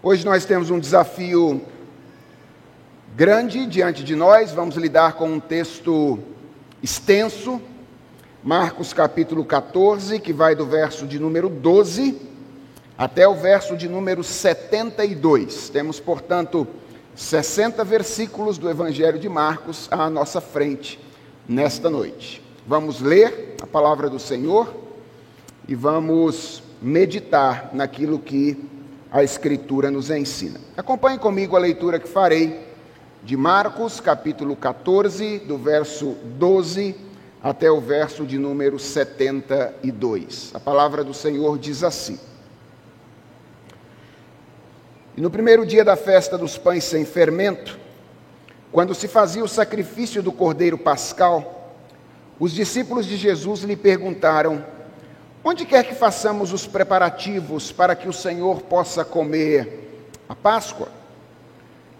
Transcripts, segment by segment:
Hoje nós temos um desafio grande diante de nós, vamos lidar com um texto extenso, Marcos capítulo 14, que vai do verso de número 12 até o verso de número 72. Temos, portanto, 60 versículos do Evangelho de Marcos à nossa frente nesta noite. Vamos ler a palavra do Senhor e vamos meditar naquilo que a Escritura nos ensina. Acompanhe comigo a leitura que farei de Marcos, capítulo 14, do verso 12 até o verso de número 72. A palavra do Senhor diz assim: E no primeiro dia da festa dos pães sem fermento, quando se fazia o sacrifício do cordeiro pascal, os discípulos de Jesus lhe perguntaram: Onde quer que façamos os preparativos para que o Senhor possa comer a Páscoa?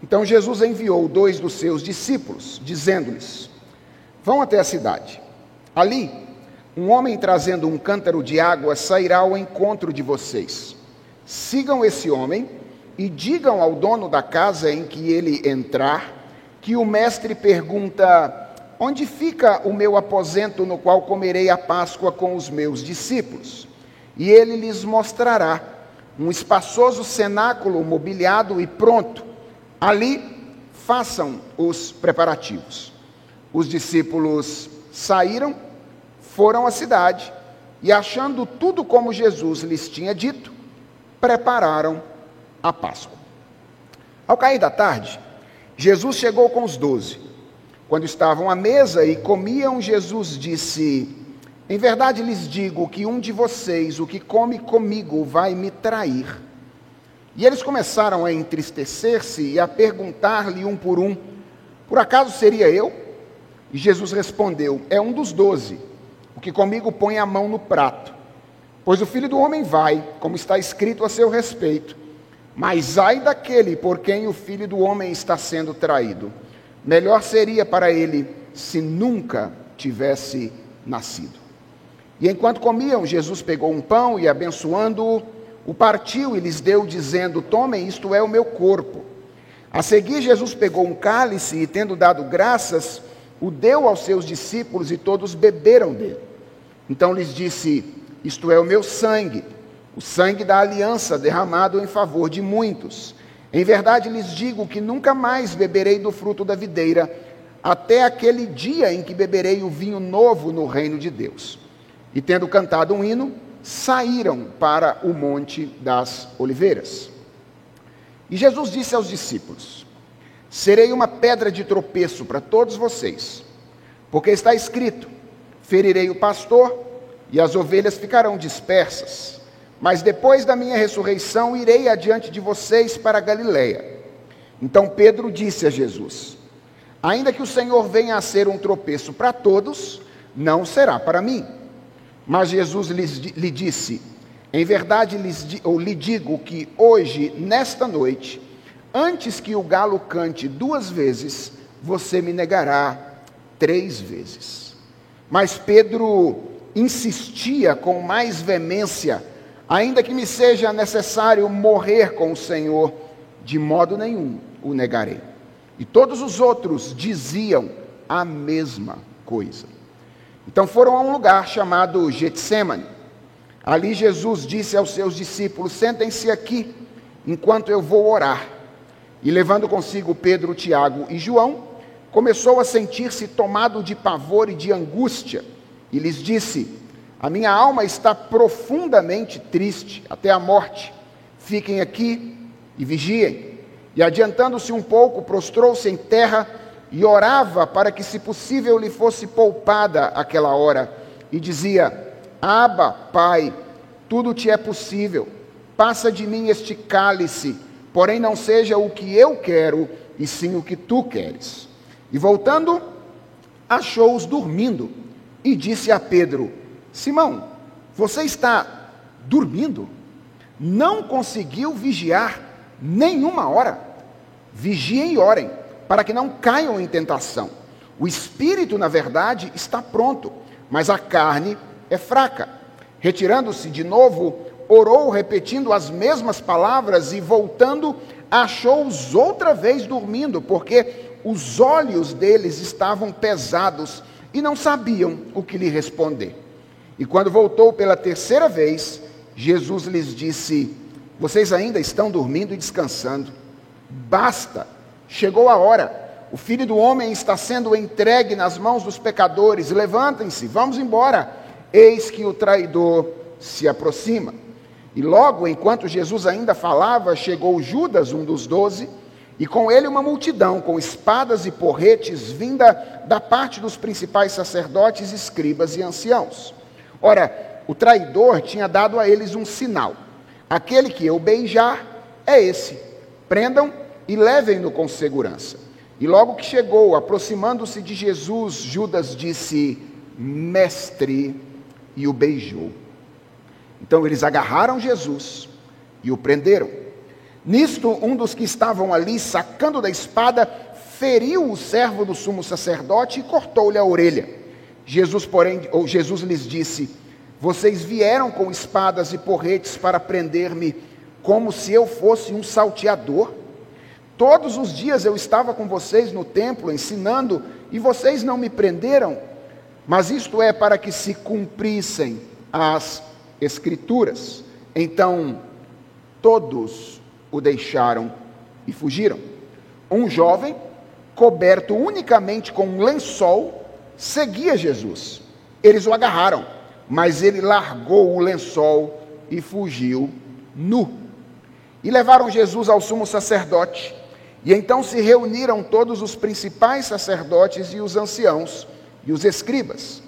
Então Jesus enviou dois dos seus discípulos, dizendo-lhes: Vão até a cidade. Ali, um homem trazendo um cântaro de água sairá ao encontro de vocês. Sigam esse homem e digam ao dono da casa em que ele entrar que o mestre pergunta: Onde fica o meu aposento no qual comerei a Páscoa com os meus discípulos? E ele lhes mostrará um espaçoso cenáculo mobiliado e pronto. Ali façam os preparativos. Os discípulos saíram, foram à cidade e, achando tudo como Jesus lhes tinha dito, prepararam a Páscoa. Ao cair da tarde, Jesus chegou com os doze. Quando estavam à mesa e comiam, Jesus disse: Em verdade lhes digo que um de vocês, o que come comigo, vai me trair. E eles começaram a entristecer-se e a perguntar-lhe um por um: Por acaso seria eu? E Jesus respondeu: É um dos doze, o que comigo põe a mão no prato. Pois o filho do homem vai, como está escrito a seu respeito. Mas ai daquele por quem o filho do homem está sendo traído. Melhor seria para ele se nunca tivesse nascido. E enquanto comiam, Jesus pegou um pão e, abençoando-o, o partiu e lhes deu, dizendo: Tomem, isto é o meu corpo. A seguir, Jesus pegou um cálice e, tendo dado graças, o deu aos seus discípulos e todos beberam dele. Então lhes disse: Isto é o meu sangue, o sangue da aliança derramado em favor de muitos. Em verdade lhes digo que nunca mais beberei do fruto da videira, até aquele dia em que beberei o vinho novo no reino de Deus. E tendo cantado um hino, saíram para o Monte das Oliveiras. E Jesus disse aos discípulos: Serei uma pedra de tropeço para todos vocês, porque está escrito: Ferirei o pastor e as ovelhas ficarão dispersas. Mas depois da minha ressurreição irei adiante de vocês para Galiléia. Então Pedro disse a Jesus: Ainda que o Senhor venha a ser um tropeço para todos, não será para mim. Mas Jesus lhe disse: Em verdade lhes, ou lhe digo que hoje, nesta noite, antes que o galo cante duas vezes, você me negará três vezes. Mas Pedro insistia com mais veemência Ainda que me seja necessário morrer com o Senhor, de modo nenhum o negarei. E todos os outros diziam a mesma coisa. Então foram a um lugar chamado Getsemane. Ali Jesus disse aos seus discípulos: Sentem-se aqui, enquanto eu vou orar. E levando consigo Pedro, Tiago e João, começou a sentir-se tomado de pavor e de angústia, e lhes disse: a minha alma está profundamente triste até a morte. Fiquem aqui e vigiem. E adiantando-se um pouco, prostrou-se em terra e orava para que, se possível, lhe fosse poupada aquela hora. E dizia: Aba, Pai, tudo te é possível. Passa de mim este cálice, porém não seja o que eu quero, e sim o que tu queres. E voltando, achou-os dormindo e disse a Pedro: Simão, você está dormindo? Não conseguiu vigiar nenhuma hora? Vigiem e orem, para que não caiam em tentação. O espírito, na verdade, está pronto, mas a carne é fraca. Retirando-se de novo, orou repetindo as mesmas palavras e voltando, achou-os outra vez dormindo, porque os olhos deles estavam pesados e não sabiam o que lhe responder. E quando voltou pela terceira vez, Jesus lhes disse: Vocês ainda estão dormindo e descansando. Basta, chegou a hora. O filho do homem está sendo entregue nas mãos dos pecadores. Levantem-se, vamos embora. Eis que o traidor se aproxima. E logo, enquanto Jesus ainda falava, chegou Judas, um dos doze, e com ele uma multidão, com espadas e porretes, vinda da parte dos principais sacerdotes, escribas e anciãos. Ora, o traidor tinha dado a eles um sinal: aquele que eu beijar é esse. Prendam e levem-no com segurança. E logo que chegou, aproximando-se de Jesus, Judas disse: Mestre, e o beijou. Então eles agarraram Jesus e o prenderam. Nisto, um dos que estavam ali, sacando da espada, feriu o servo do sumo sacerdote e cortou-lhe a orelha. Jesus, porém, ou Jesus lhes disse: Vocês vieram com espadas e porretes para prender-me, como se eu fosse um salteador. Todos os dias eu estava com vocês no templo ensinando, e vocês não me prenderam. Mas isto é para que se cumprissem as Escrituras. Então, todos o deixaram e fugiram. Um jovem, coberto unicamente com um lençol, seguia Jesus. Eles o agarraram, mas ele largou o lençol e fugiu nu. E levaram Jesus ao sumo sacerdote. E então se reuniram todos os principais sacerdotes e os anciãos e os escribas.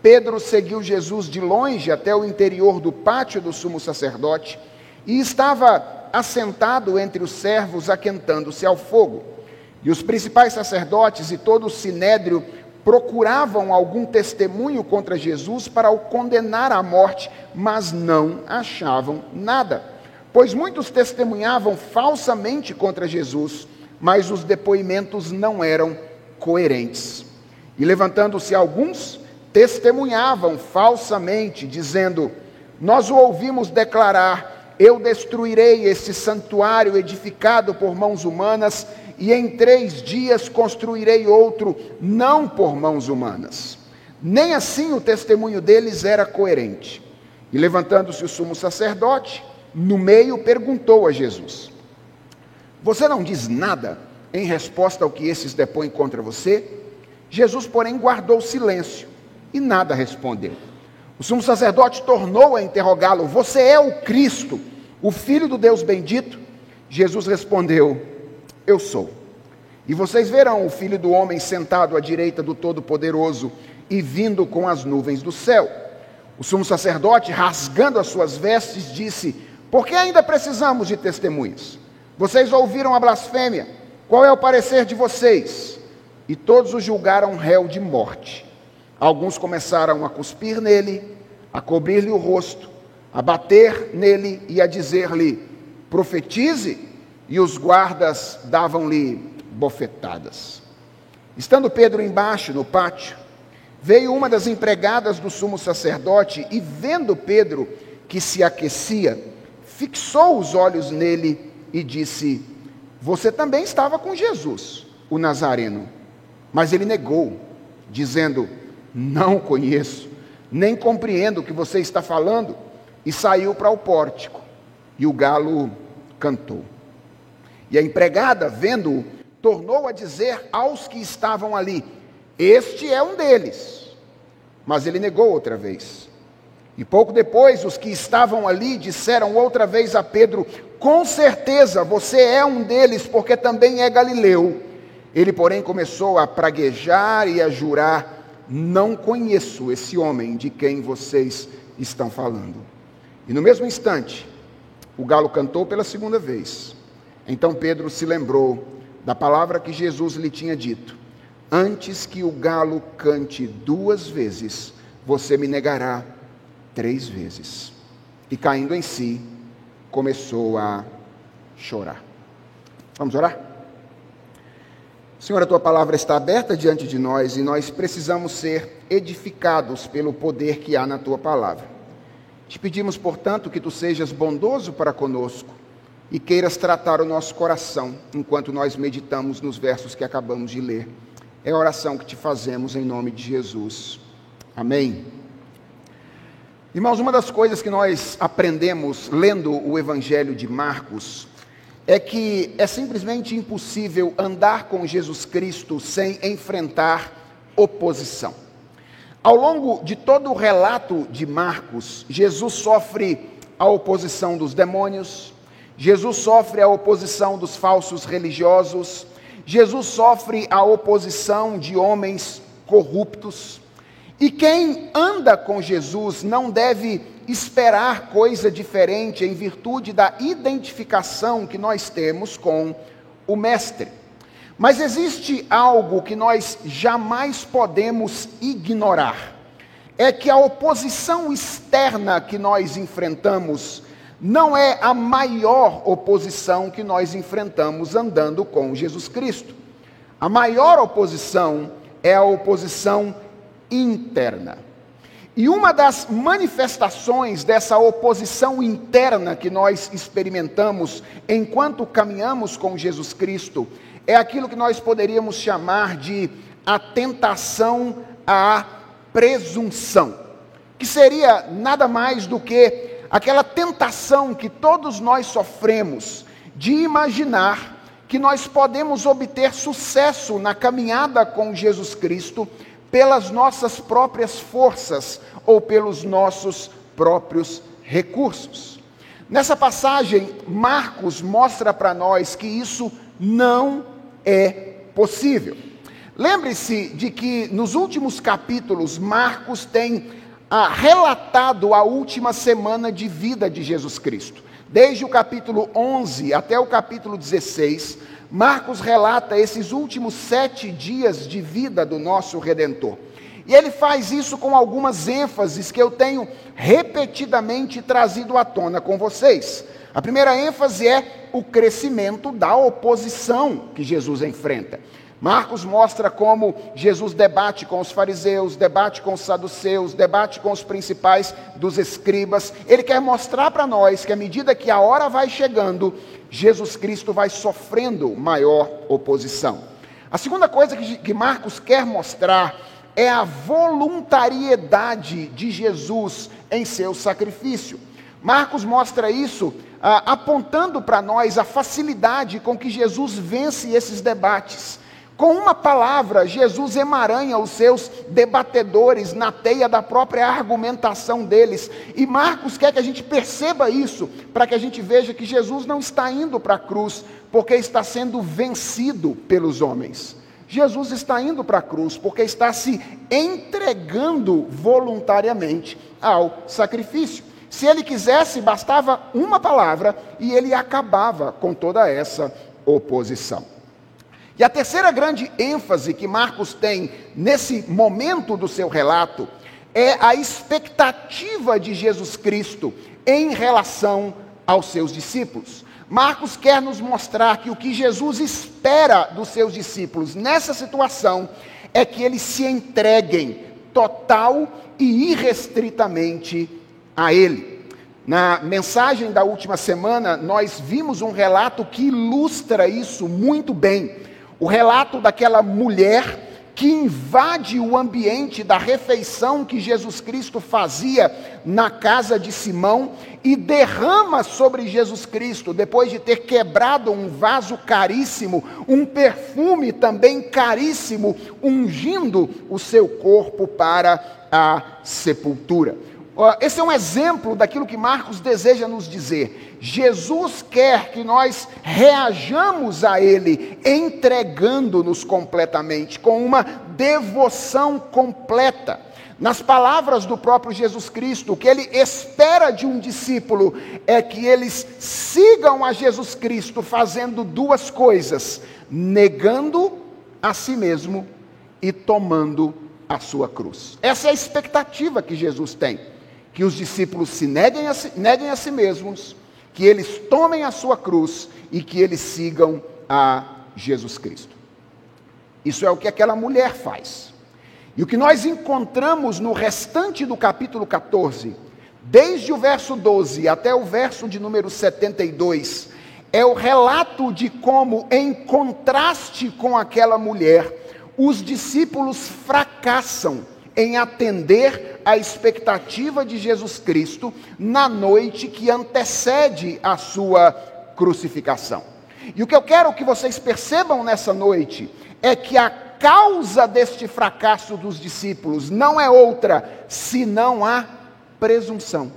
Pedro seguiu Jesus de longe até o interior do pátio do sumo sacerdote e estava assentado entre os servos, aquentando-se ao fogo. E os principais sacerdotes e todo o sinédrio procuravam algum testemunho contra Jesus para o condenar à morte, mas não achavam nada. Pois muitos testemunhavam falsamente contra Jesus, mas os depoimentos não eram coerentes. E levantando-se alguns, testemunhavam falsamente, dizendo: Nós o ouvimos declarar: Eu destruirei esse santuário edificado por mãos humanas, e em três dias construirei outro, não por mãos humanas. Nem assim o testemunho deles era coerente. E levantando-se o sumo sacerdote, no meio perguntou a Jesus: Você não diz nada em resposta ao que esses depõem contra você? Jesus, porém, guardou silêncio e nada respondeu. O sumo sacerdote tornou a interrogá-lo: Você é o Cristo, o Filho do Deus bendito? Jesus respondeu: Eu sou. E vocês verão o Filho do Homem sentado à direita do Todo-Poderoso e vindo com as nuvens do céu. O sumo sacerdote, rasgando as suas vestes, disse: Por que ainda precisamos de testemunhas? Vocês ouviram a blasfêmia. Qual é o parecer de vocês? E todos o julgaram réu de morte. Alguns começaram a cuspir nele, a cobrir-lhe o rosto, a bater nele e a dizer-lhe: profetize, e os guardas davam-lhe bofetadas. Estando Pedro embaixo no pátio, veio uma das empregadas do sumo sacerdote e, vendo Pedro que se aquecia, fixou os olhos nele e disse: Você também estava com Jesus, o Nazareno. Mas ele negou, dizendo: não conheço, nem compreendo o que você está falando. E saiu para o pórtico, e o galo cantou. E a empregada, vendo-o, tornou a dizer aos que estavam ali: Este é um deles. Mas ele negou outra vez. E pouco depois, os que estavam ali disseram outra vez a Pedro: Com certeza você é um deles, porque também é galileu. Ele, porém, começou a praguejar e a jurar não conheço esse homem de quem vocês estão falando. E no mesmo instante, o galo cantou pela segunda vez. Então Pedro se lembrou da palavra que Jesus lhe tinha dito: Antes que o galo cante duas vezes, você me negará três vezes. E caindo em si, começou a chorar. Vamos orar? Senhor, a tua palavra está aberta diante de nós e nós precisamos ser edificados pelo poder que há na tua palavra. Te pedimos, portanto, que tu sejas bondoso para conosco e queiras tratar o nosso coração enquanto nós meditamos nos versos que acabamos de ler. É a oração que te fazemos em nome de Jesus. Amém. Irmãos, uma das coisas que nós aprendemos lendo o Evangelho de Marcos é que é simplesmente impossível andar com Jesus Cristo sem enfrentar oposição. Ao longo de todo o relato de Marcos, Jesus sofre a oposição dos demônios, Jesus sofre a oposição dos falsos religiosos, Jesus sofre a oposição de homens corruptos. E quem anda com Jesus não deve esperar coisa diferente em virtude da identificação que nós temos com o Mestre. Mas existe algo que nós jamais podemos ignorar: é que a oposição externa que nós enfrentamos não é a maior oposição que nós enfrentamos andando com Jesus Cristo. A maior oposição é a oposição interna. E uma das manifestações dessa oposição interna que nós experimentamos enquanto caminhamos com Jesus Cristo é aquilo que nós poderíamos chamar de a tentação à presunção, que seria nada mais do que aquela tentação que todos nós sofremos de imaginar que nós podemos obter sucesso na caminhada com Jesus Cristo pelas nossas próprias forças ou pelos nossos próprios recursos. Nessa passagem, Marcos mostra para nós que isso não é possível. Lembre-se de que nos últimos capítulos, Marcos tem ah, relatado a última semana de vida de Jesus Cristo. Desde o capítulo 11 até o capítulo 16, Marcos relata esses últimos sete dias de vida do nosso Redentor. E ele faz isso com algumas ênfases que eu tenho repetidamente trazido à tona com vocês. A primeira ênfase é o crescimento da oposição que Jesus enfrenta. Marcos mostra como Jesus debate com os fariseus, debate com os saduceus, debate com os principais dos escribas. Ele quer mostrar para nós que à medida que a hora vai chegando, Jesus Cristo vai sofrendo maior oposição. A segunda coisa que Marcos quer mostrar é a voluntariedade de Jesus em seu sacrifício. Marcos mostra isso ah, apontando para nós a facilidade com que Jesus vence esses debates. Com uma palavra, Jesus emaranha os seus debatedores na teia da própria argumentação deles. E Marcos quer que a gente perceba isso, para que a gente veja que Jesus não está indo para a cruz porque está sendo vencido pelos homens. Jesus está indo para a cruz porque está se entregando voluntariamente ao sacrifício. Se ele quisesse, bastava uma palavra e ele acabava com toda essa oposição. E a terceira grande ênfase que Marcos tem nesse momento do seu relato é a expectativa de Jesus Cristo em relação aos seus discípulos. Marcos quer nos mostrar que o que Jesus espera dos seus discípulos nessa situação é que eles se entreguem total e irrestritamente a Ele. Na mensagem da última semana, nós vimos um relato que ilustra isso muito bem. O relato daquela mulher que invade o ambiente da refeição que Jesus Cristo fazia na casa de Simão e derrama sobre Jesus Cristo, depois de ter quebrado um vaso caríssimo, um perfume também caríssimo, ungindo o seu corpo para a sepultura. Esse é um exemplo daquilo que Marcos deseja nos dizer. Jesus quer que nós reajamos a Ele, entregando-nos completamente, com uma devoção completa. Nas palavras do próprio Jesus Cristo, o que ele espera de um discípulo é que eles sigam a Jesus Cristo fazendo duas coisas: negando a si mesmo e tomando a sua cruz. Essa é a expectativa que Jesus tem que os discípulos se neguem a si, neguem a si mesmos, que eles tomem a sua cruz e que eles sigam a Jesus Cristo. Isso é o que aquela mulher faz. E o que nós encontramos no restante do capítulo 14 desde o verso 12 até o verso de número 72, é o relato de como, em contraste com aquela mulher, os discípulos fracassam em atender à expectativa de Jesus Cristo na noite que antecede a sua crucificação. E o que eu quero que vocês percebam nessa noite é que a causa deste fracasso dos discípulos não é outra senão a presunção.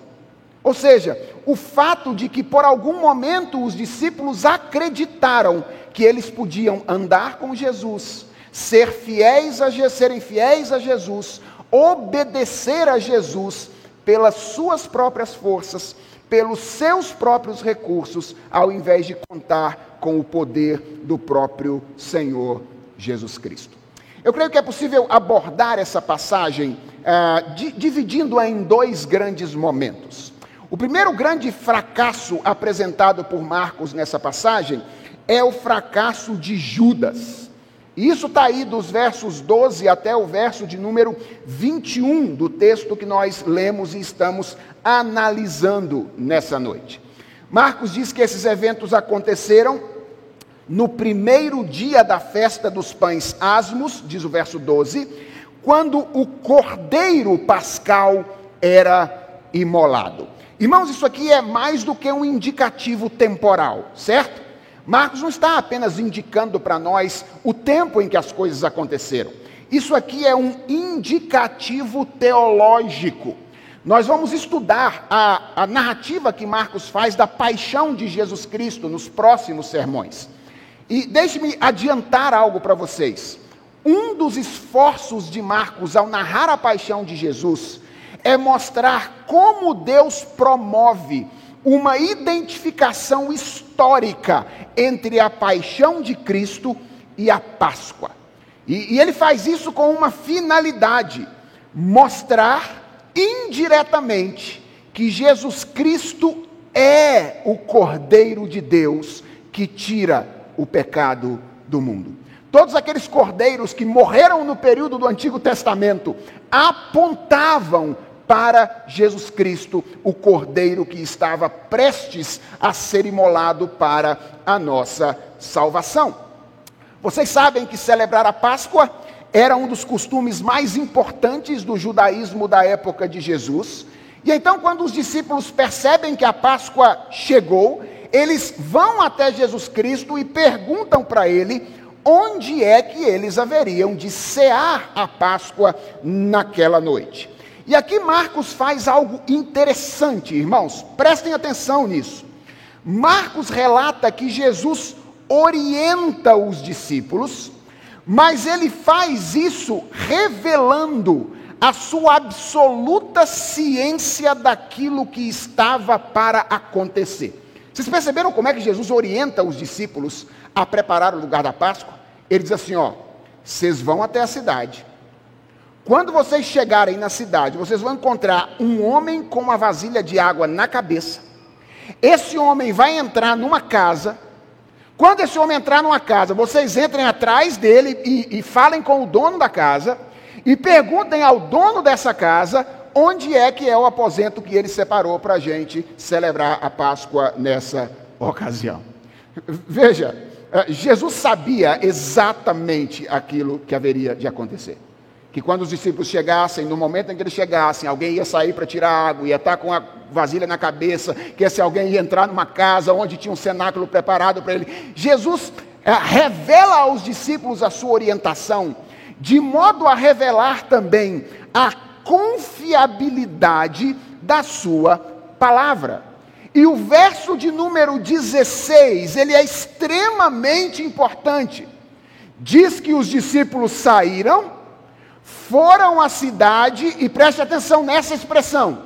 Ou seja, o fato de que por algum momento os discípulos acreditaram que eles podiam andar com Jesus, ser fiéis a serem fiéis a Jesus, obedecer a Jesus pelas suas próprias forças, pelos seus próprios recursos, ao invés de contar com o poder do próprio Senhor Jesus Cristo. Eu creio que é possível abordar essa passagem di dividindo-a em dois grandes momentos. O primeiro grande fracasso apresentado por Marcos nessa passagem é o fracasso de Judas. Isso está aí dos versos 12 até o verso de número 21 do texto que nós lemos e estamos analisando nessa noite. Marcos diz que esses eventos aconteceram no primeiro dia da festa dos pães asmos, diz o verso 12, quando o cordeiro pascal era imolado. Irmãos, isso aqui é mais do que um indicativo temporal, certo? Marcos não está apenas indicando para nós o tempo em que as coisas aconteceram. Isso aqui é um indicativo teológico. Nós vamos estudar a, a, narrativa que Marcos faz da paixão de Jesus Cristo nos próximos sermões. E deixe-me adiantar algo para vocês. Um dos esforços de Marcos ao narrar a paixão de Jesus é mostrar como Deus promove uma identificação histórica entre a paixão de Cristo e a Páscoa. E, e ele faz isso com uma finalidade: mostrar indiretamente que Jesus Cristo é o Cordeiro de Deus que tira o pecado do mundo. Todos aqueles cordeiros que morreram no período do Antigo Testamento apontavam para Jesus Cristo, o Cordeiro que estava prestes a ser imolado para a nossa salvação. Vocês sabem que celebrar a Páscoa era um dos costumes mais importantes do judaísmo da época de Jesus. E então, quando os discípulos percebem que a Páscoa chegou, eles vão até Jesus Cristo e perguntam para ele onde é que eles haveriam de cear a Páscoa naquela noite. E aqui Marcos faz algo interessante, irmãos, prestem atenção nisso. Marcos relata que Jesus orienta os discípulos, mas ele faz isso revelando a sua absoluta ciência daquilo que estava para acontecer. Vocês perceberam como é que Jesus orienta os discípulos a preparar o lugar da Páscoa? Ele diz assim: ó, vocês vão até a cidade quando vocês chegarem na cidade, vocês vão encontrar um homem com uma vasilha de água na cabeça. Esse homem vai entrar numa casa. Quando esse homem entrar numa casa, vocês entrem atrás dele e, e falem com o dono da casa e perguntem ao dono dessa casa onde é que é o aposento que ele separou para a gente celebrar a Páscoa nessa ocasião. Veja, eh, Jesus sabia exatamente aquilo que haveria de acontecer que quando os discípulos chegassem, no momento em que eles chegassem, alguém ia sair para tirar água, ia estar com a vasilha na cabeça, que esse alguém ia entrar numa casa onde tinha um cenáculo preparado para ele. Jesus é, revela aos discípulos a sua orientação, de modo a revelar também a confiabilidade da sua palavra. E o verso de número 16, ele é extremamente importante. Diz que os discípulos saíram foram à cidade, e preste atenção nessa expressão,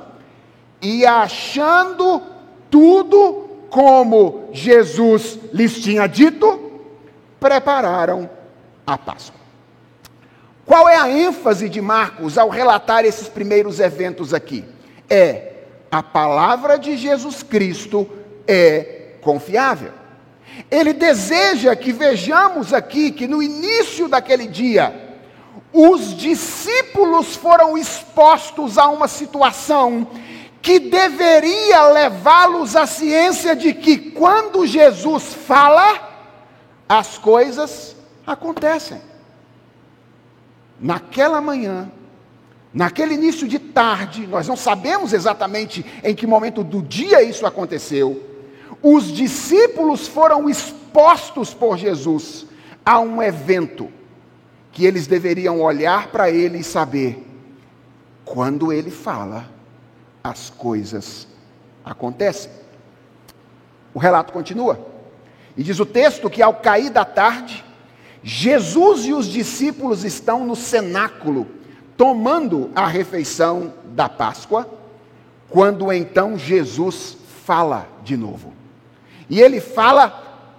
e achando tudo como Jesus lhes tinha dito, prepararam a Páscoa. Qual é a ênfase de Marcos ao relatar esses primeiros eventos aqui? É a palavra de Jesus Cristo é confiável. Ele deseja que vejamos aqui que no início daquele dia, os discípulos foram expostos a uma situação que deveria levá-los à ciência de que quando Jesus fala, as coisas acontecem. Naquela manhã, naquele início de tarde, nós não sabemos exatamente em que momento do dia isso aconteceu, os discípulos foram expostos por Jesus a um evento que eles deveriam olhar para ele e saber: quando ele fala, as coisas acontecem. O relato continua. E diz o texto que ao cair da tarde, Jesus e os discípulos estão no cenáculo, tomando a refeição da Páscoa, quando então Jesus fala de novo. E ele fala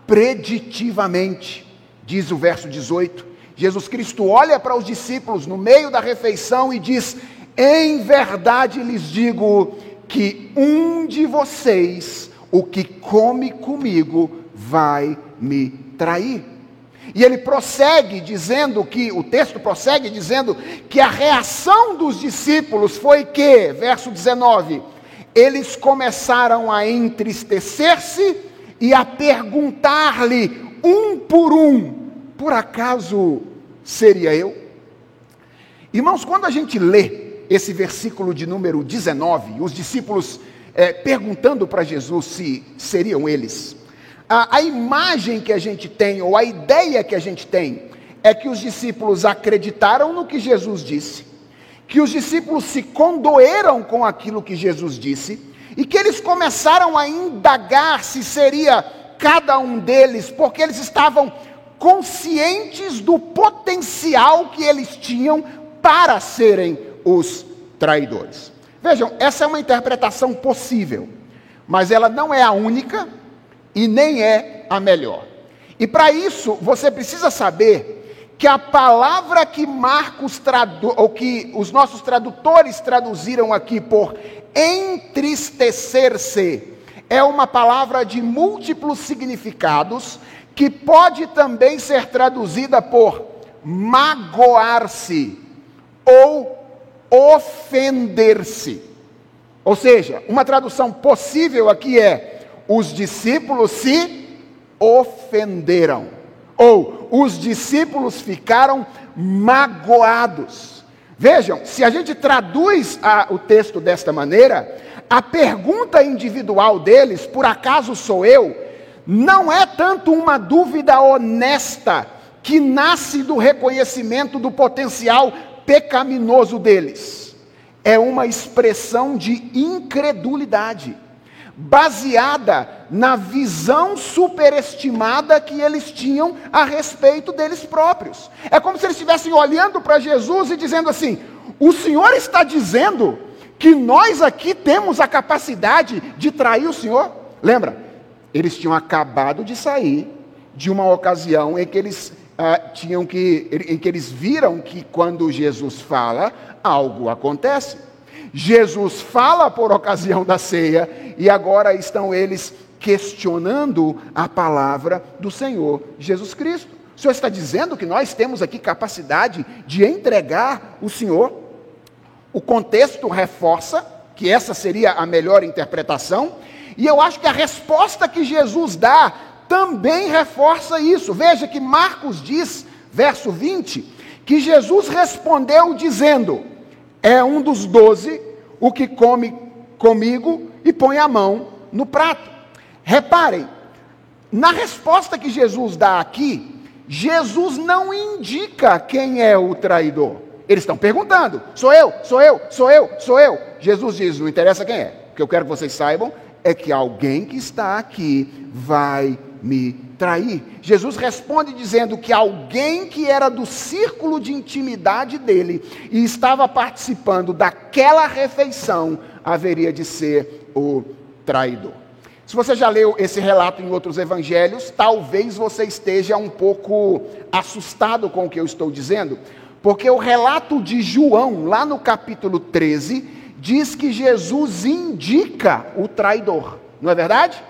preditivamente, diz o verso 18. Jesus Cristo olha para os discípulos no meio da refeição e diz: Em verdade lhes digo que um de vocês, o que come comigo, vai me trair. E ele prossegue dizendo que, o texto prossegue dizendo que a reação dos discípulos foi que, verso 19, eles começaram a entristecer-se e a perguntar-lhe um por um: por acaso seria eu? Irmãos, quando a gente lê esse versículo de número 19, os discípulos é, perguntando para Jesus se seriam eles, a, a imagem que a gente tem, ou a ideia que a gente tem, é que os discípulos acreditaram no que Jesus disse, que os discípulos se condoeram com aquilo que Jesus disse, e que eles começaram a indagar se seria cada um deles, porque eles estavam conscientes do potencial que eles tinham para serem os traidores. Vejam, essa é uma interpretação possível, mas ela não é a única e nem é a melhor. E para isso, você precisa saber que a palavra que Marcos tradu ou que os nossos tradutores traduziram aqui por entristecer-se é uma palavra de múltiplos significados que pode também ser traduzida por magoar-se ou ofender-se. Ou seja, uma tradução possível aqui é os discípulos se ofenderam, ou os discípulos ficaram magoados. Vejam, se a gente traduz a, o texto desta maneira, a pergunta individual deles, por acaso sou eu, não é tanto uma dúvida honesta que nasce do reconhecimento do potencial pecaminoso deles. É uma expressão de incredulidade baseada na visão superestimada que eles tinham a respeito deles próprios. É como se eles estivessem olhando para Jesus e dizendo assim: O Senhor está dizendo que nós aqui temos a capacidade de trair o Senhor? Lembra? Eles tinham acabado de sair de uma ocasião em que eles ah, tinham que, em que eles viram que quando Jesus fala, algo acontece. Jesus fala por ocasião da ceia e agora estão eles questionando a palavra do Senhor Jesus Cristo. O Senhor está dizendo que nós temos aqui capacidade de entregar o Senhor. O contexto reforça que essa seria a melhor interpretação, e eu acho que a resposta que Jesus dá também reforça isso. Veja que Marcos diz, verso 20, que Jesus respondeu dizendo: é um dos doze o que come comigo e põe a mão no prato. Reparem, na resposta que Jesus dá aqui, Jesus não indica quem é o traidor. Eles estão perguntando: sou eu, sou eu, sou eu, sou eu. Jesus diz: não interessa quem é. O que eu quero que vocês saibam é que alguém que está aqui vai me trair. Jesus responde dizendo que alguém que era do círculo de intimidade dele e estava participando daquela refeição haveria de ser o traidor. Se você já leu esse relato em outros evangelhos, talvez você esteja um pouco assustado com o que eu estou dizendo, porque o relato de João, lá no capítulo 13, diz que Jesus indica o traidor, não é verdade?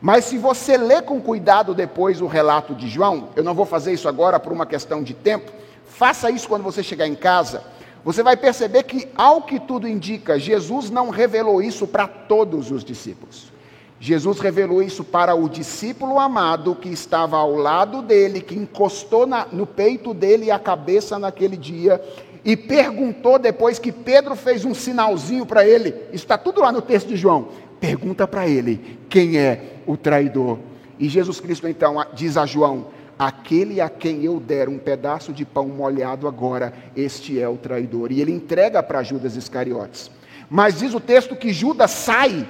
Mas se você ler com cuidado depois o relato de João, eu não vou fazer isso agora por uma questão de tempo, faça isso quando você chegar em casa. você vai perceber que, ao que tudo indica, Jesus não revelou isso para todos os discípulos. Jesus revelou isso para o discípulo amado que estava ao lado dele, que encostou na, no peito dele a cabeça naquele dia, e perguntou depois que Pedro fez um sinalzinho para ele, está tudo lá no texto de João. Pergunta para ele quem é o traidor. E Jesus Cristo então diz a João: Aquele a quem eu der um pedaço de pão molhado agora, este é o traidor. E ele entrega para Judas Iscariotes. Mas diz o texto que Judas sai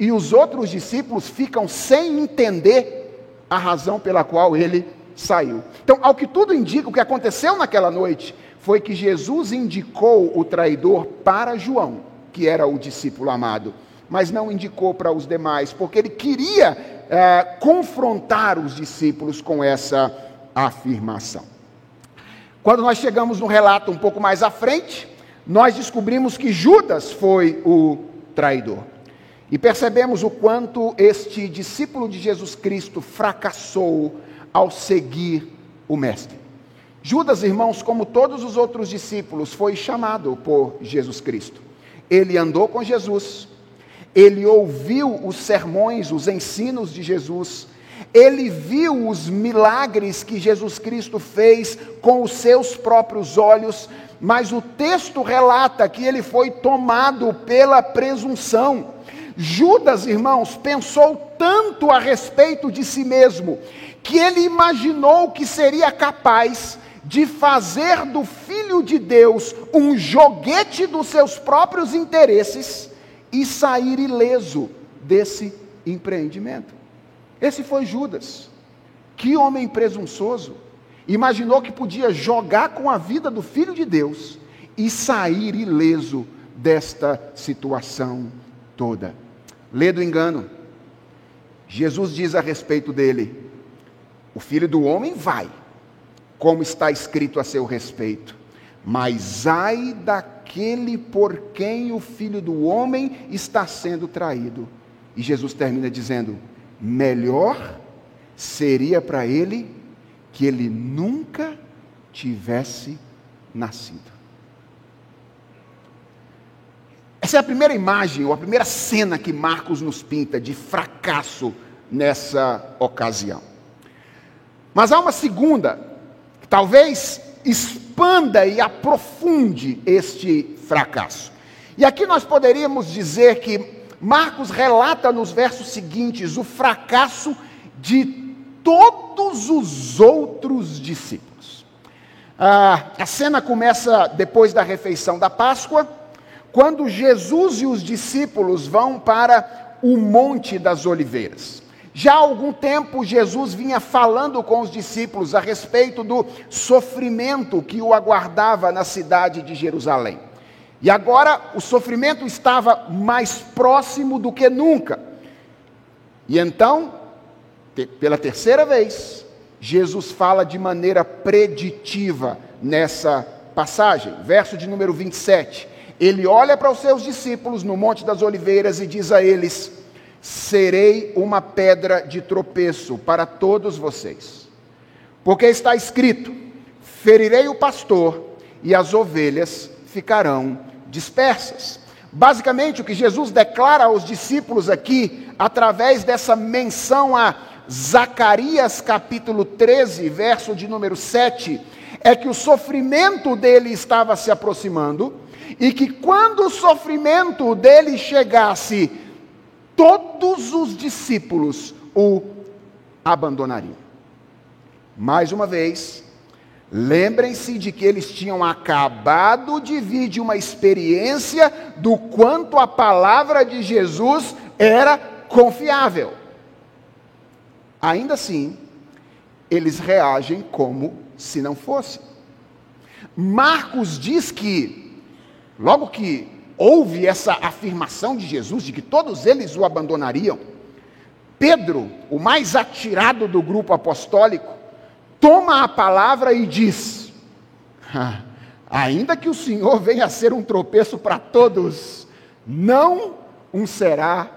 e os outros discípulos ficam sem entender a razão pela qual ele saiu. Então, ao que tudo indica, o que aconteceu naquela noite foi que Jesus indicou o traidor para João, que era o discípulo amado, mas não indicou para os demais, porque ele queria é, confrontar os discípulos com essa afirmação. Quando nós chegamos no relato um pouco mais à frente, nós descobrimos que Judas foi o traidor. E percebemos o quanto este discípulo de Jesus Cristo fracassou ao seguir o Mestre. Judas, irmãos, como todos os outros discípulos, foi chamado por Jesus Cristo. Ele andou com Jesus, ele ouviu os sermões, os ensinos de Jesus, ele viu os milagres que Jesus Cristo fez com os seus próprios olhos, mas o texto relata que ele foi tomado pela presunção. Judas, irmãos, pensou tanto a respeito de si mesmo, que ele imaginou que seria capaz de fazer do Filho de Deus um joguete dos seus próprios interesses e sair ileso desse empreendimento. Esse foi Judas. Que homem presunçoso! Imaginou que podia jogar com a vida do Filho de Deus e sair ileso desta situação toda. Lê do engano. Jesus diz a respeito dele: O filho do homem vai, como está escrito a seu respeito, mas ai daquele por quem o filho do homem está sendo traído. E Jesus termina dizendo: Melhor seria para ele que ele nunca tivesse nascido. Essa é a primeira imagem, ou a primeira cena que Marcos nos pinta de fracasso nessa ocasião. Mas há uma segunda, talvez expanda e aprofunde este fracasso. E aqui nós poderíamos dizer que Marcos relata nos versos seguintes o fracasso de todos os outros discípulos. Ah, a cena começa depois da refeição da Páscoa quando Jesus e os discípulos vão para o Monte das Oliveiras. Já há algum tempo, Jesus vinha falando com os discípulos a respeito do sofrimento que o aguardava na cidade de Jerusalém. E agora o sofrimento estava mais próximo do que nunca. E então, pela terceira vez, Jesus fala de maneira preditiva nessa passagem, verso de número 27 ele olha para os seus discípulos no Monte das Oliveiras e diz a eles: Serei uma pedra de tropeço para todos vocês. Porque está escrito: Ferirei o pastor e as ovelhas ficarão dispersas. Basicamente, o que Jesus declara aos discípulos aqui, através dessa menção a Zacarias capítulo 13, verso de número 7, é que o sofrimento dele estava se aproximando e que quando o sofrimento dele chegasse, todos os discípulos o abandonariam. Mais uma vez, lembrem-se de que eles tinham acabado de vir de uma experiência do quanto a palavra de Jesus era confiável. Ainda assim, eles reagem como se não fosse. Marcos diz que Logo que houve essa afirmação de Jesus de que todos eles o abandonariam, Pedro, o mais atirado do grupo apostólico, toma a palavra e diz: ah, Ainda que o Senhor venha a ser um tropeço para todos, não um será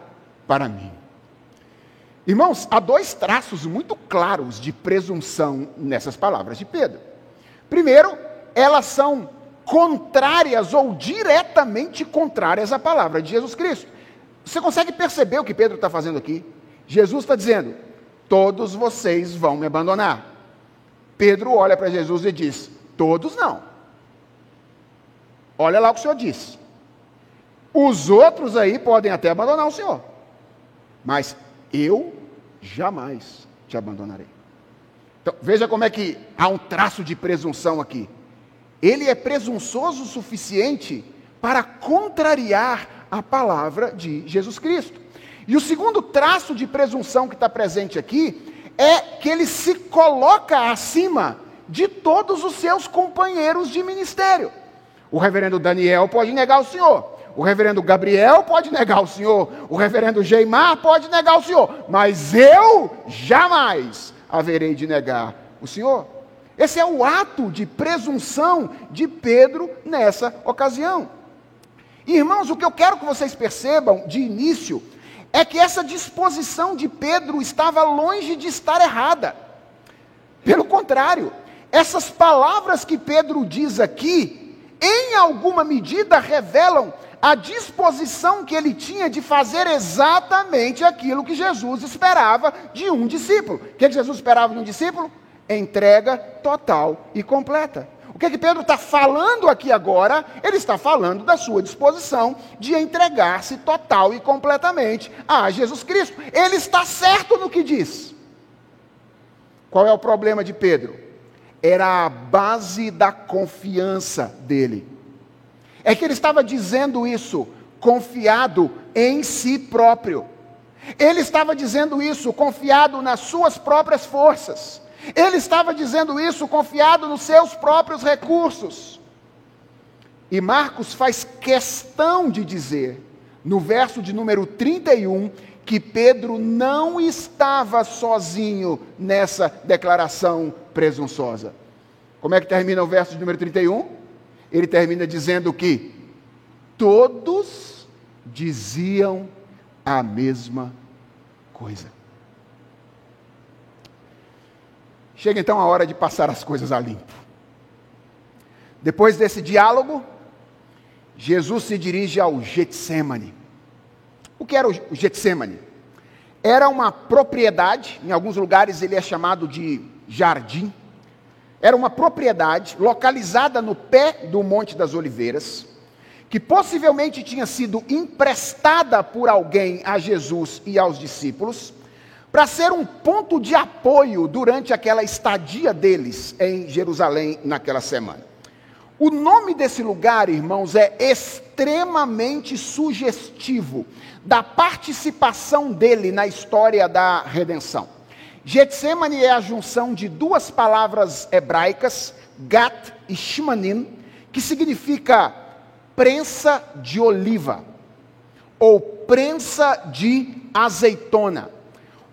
para mim. Irmãos, há dois traços muito claros de presunção nessas palavras de Pedro. Primeiro, elas são contrárias ou diretamente contrárias à palavra de Jesus Cristo. Você consegue perceber o que Pedro está fazendo aqui? Jesus está dizendo: todos vocês vão me abandonar. Pedro olha para Jesus e diz: todos não. Olha lá o que o Senhor disse. Os outros aí podem até abandonar o Senhor, mas eu jamais te abandonarei. Então, veja como é que há um traço de presunção aqui. Ele é presunçoso o suficiente para contrariar a palavra de Jesus Cristo. E o segundo traço de presunção que está presente aqui é que ele se coloca acima de todos os seus companheiros de ministério. O reverendo Daniel pode negar o Senhor, o reverendo Gabriel pode negar o Senhor, o reverendo Geimar pode negar o Senhor, mas eu jamais haverei de negar o Senhor. Esse é o ato de presunção de Pedro nessa ocasião. Irmãos, o que eu quero que vocês percebam de início é que essa disposição de Pedro estava longe de estar errada. Pelo contrário, essas palavras que Pedro diz aqui, em alguma medida revelam a disposição que ele tinha de fazer exatamente aquilo que Jesus esperava de um discípulo. O que Jesus esperava de um discípulo? Entrega total e completa. O que, é que Pedro está falando aqui agora? Ele está falando da sua disposição de entregar-se total e completamente a Jesus Cristo. Ele está certo no que diz. Qual é o problema de Pedro? Era a base da confiança dele. É que ele estava dizendo isso confiado em si próprio. Ele estava dizendo isso confiado nas suas próprias forças. Ele estava dizendo isso confiado nos seus próprios recursos. E Marcos faz questão de dizer, no verso de número 31, que Pedro não estava sozinho nessa declaração presunçosa. Como é que termina o verso de número 31? Ele termina dizendo que todos diziam a mesma coisa. Chega então a hora de passar as coisas a limpo. Depois desse diálogo, Jesus se dirige ao Getsemane. O que era o Getsemane? Era uma propriedade, em alguns lugares ele é chamado de jardim. Era uma propriedade localizada no pé do Monte das Oliveiras, que possivelmente tinha sido emprestada por alguém a Jesus e aos discípulos para ser um ponto de apoio durante aquela estadia deles em Jerusalém naquela semana. O nome desse lugar, irmãos, é extremamente sugestivo da participação dele na história da redenção. Getsemane é a junção de duas palavras hebraicas, Gat e Shimanim, que significa prensa de oliva ou prensa de azeitona.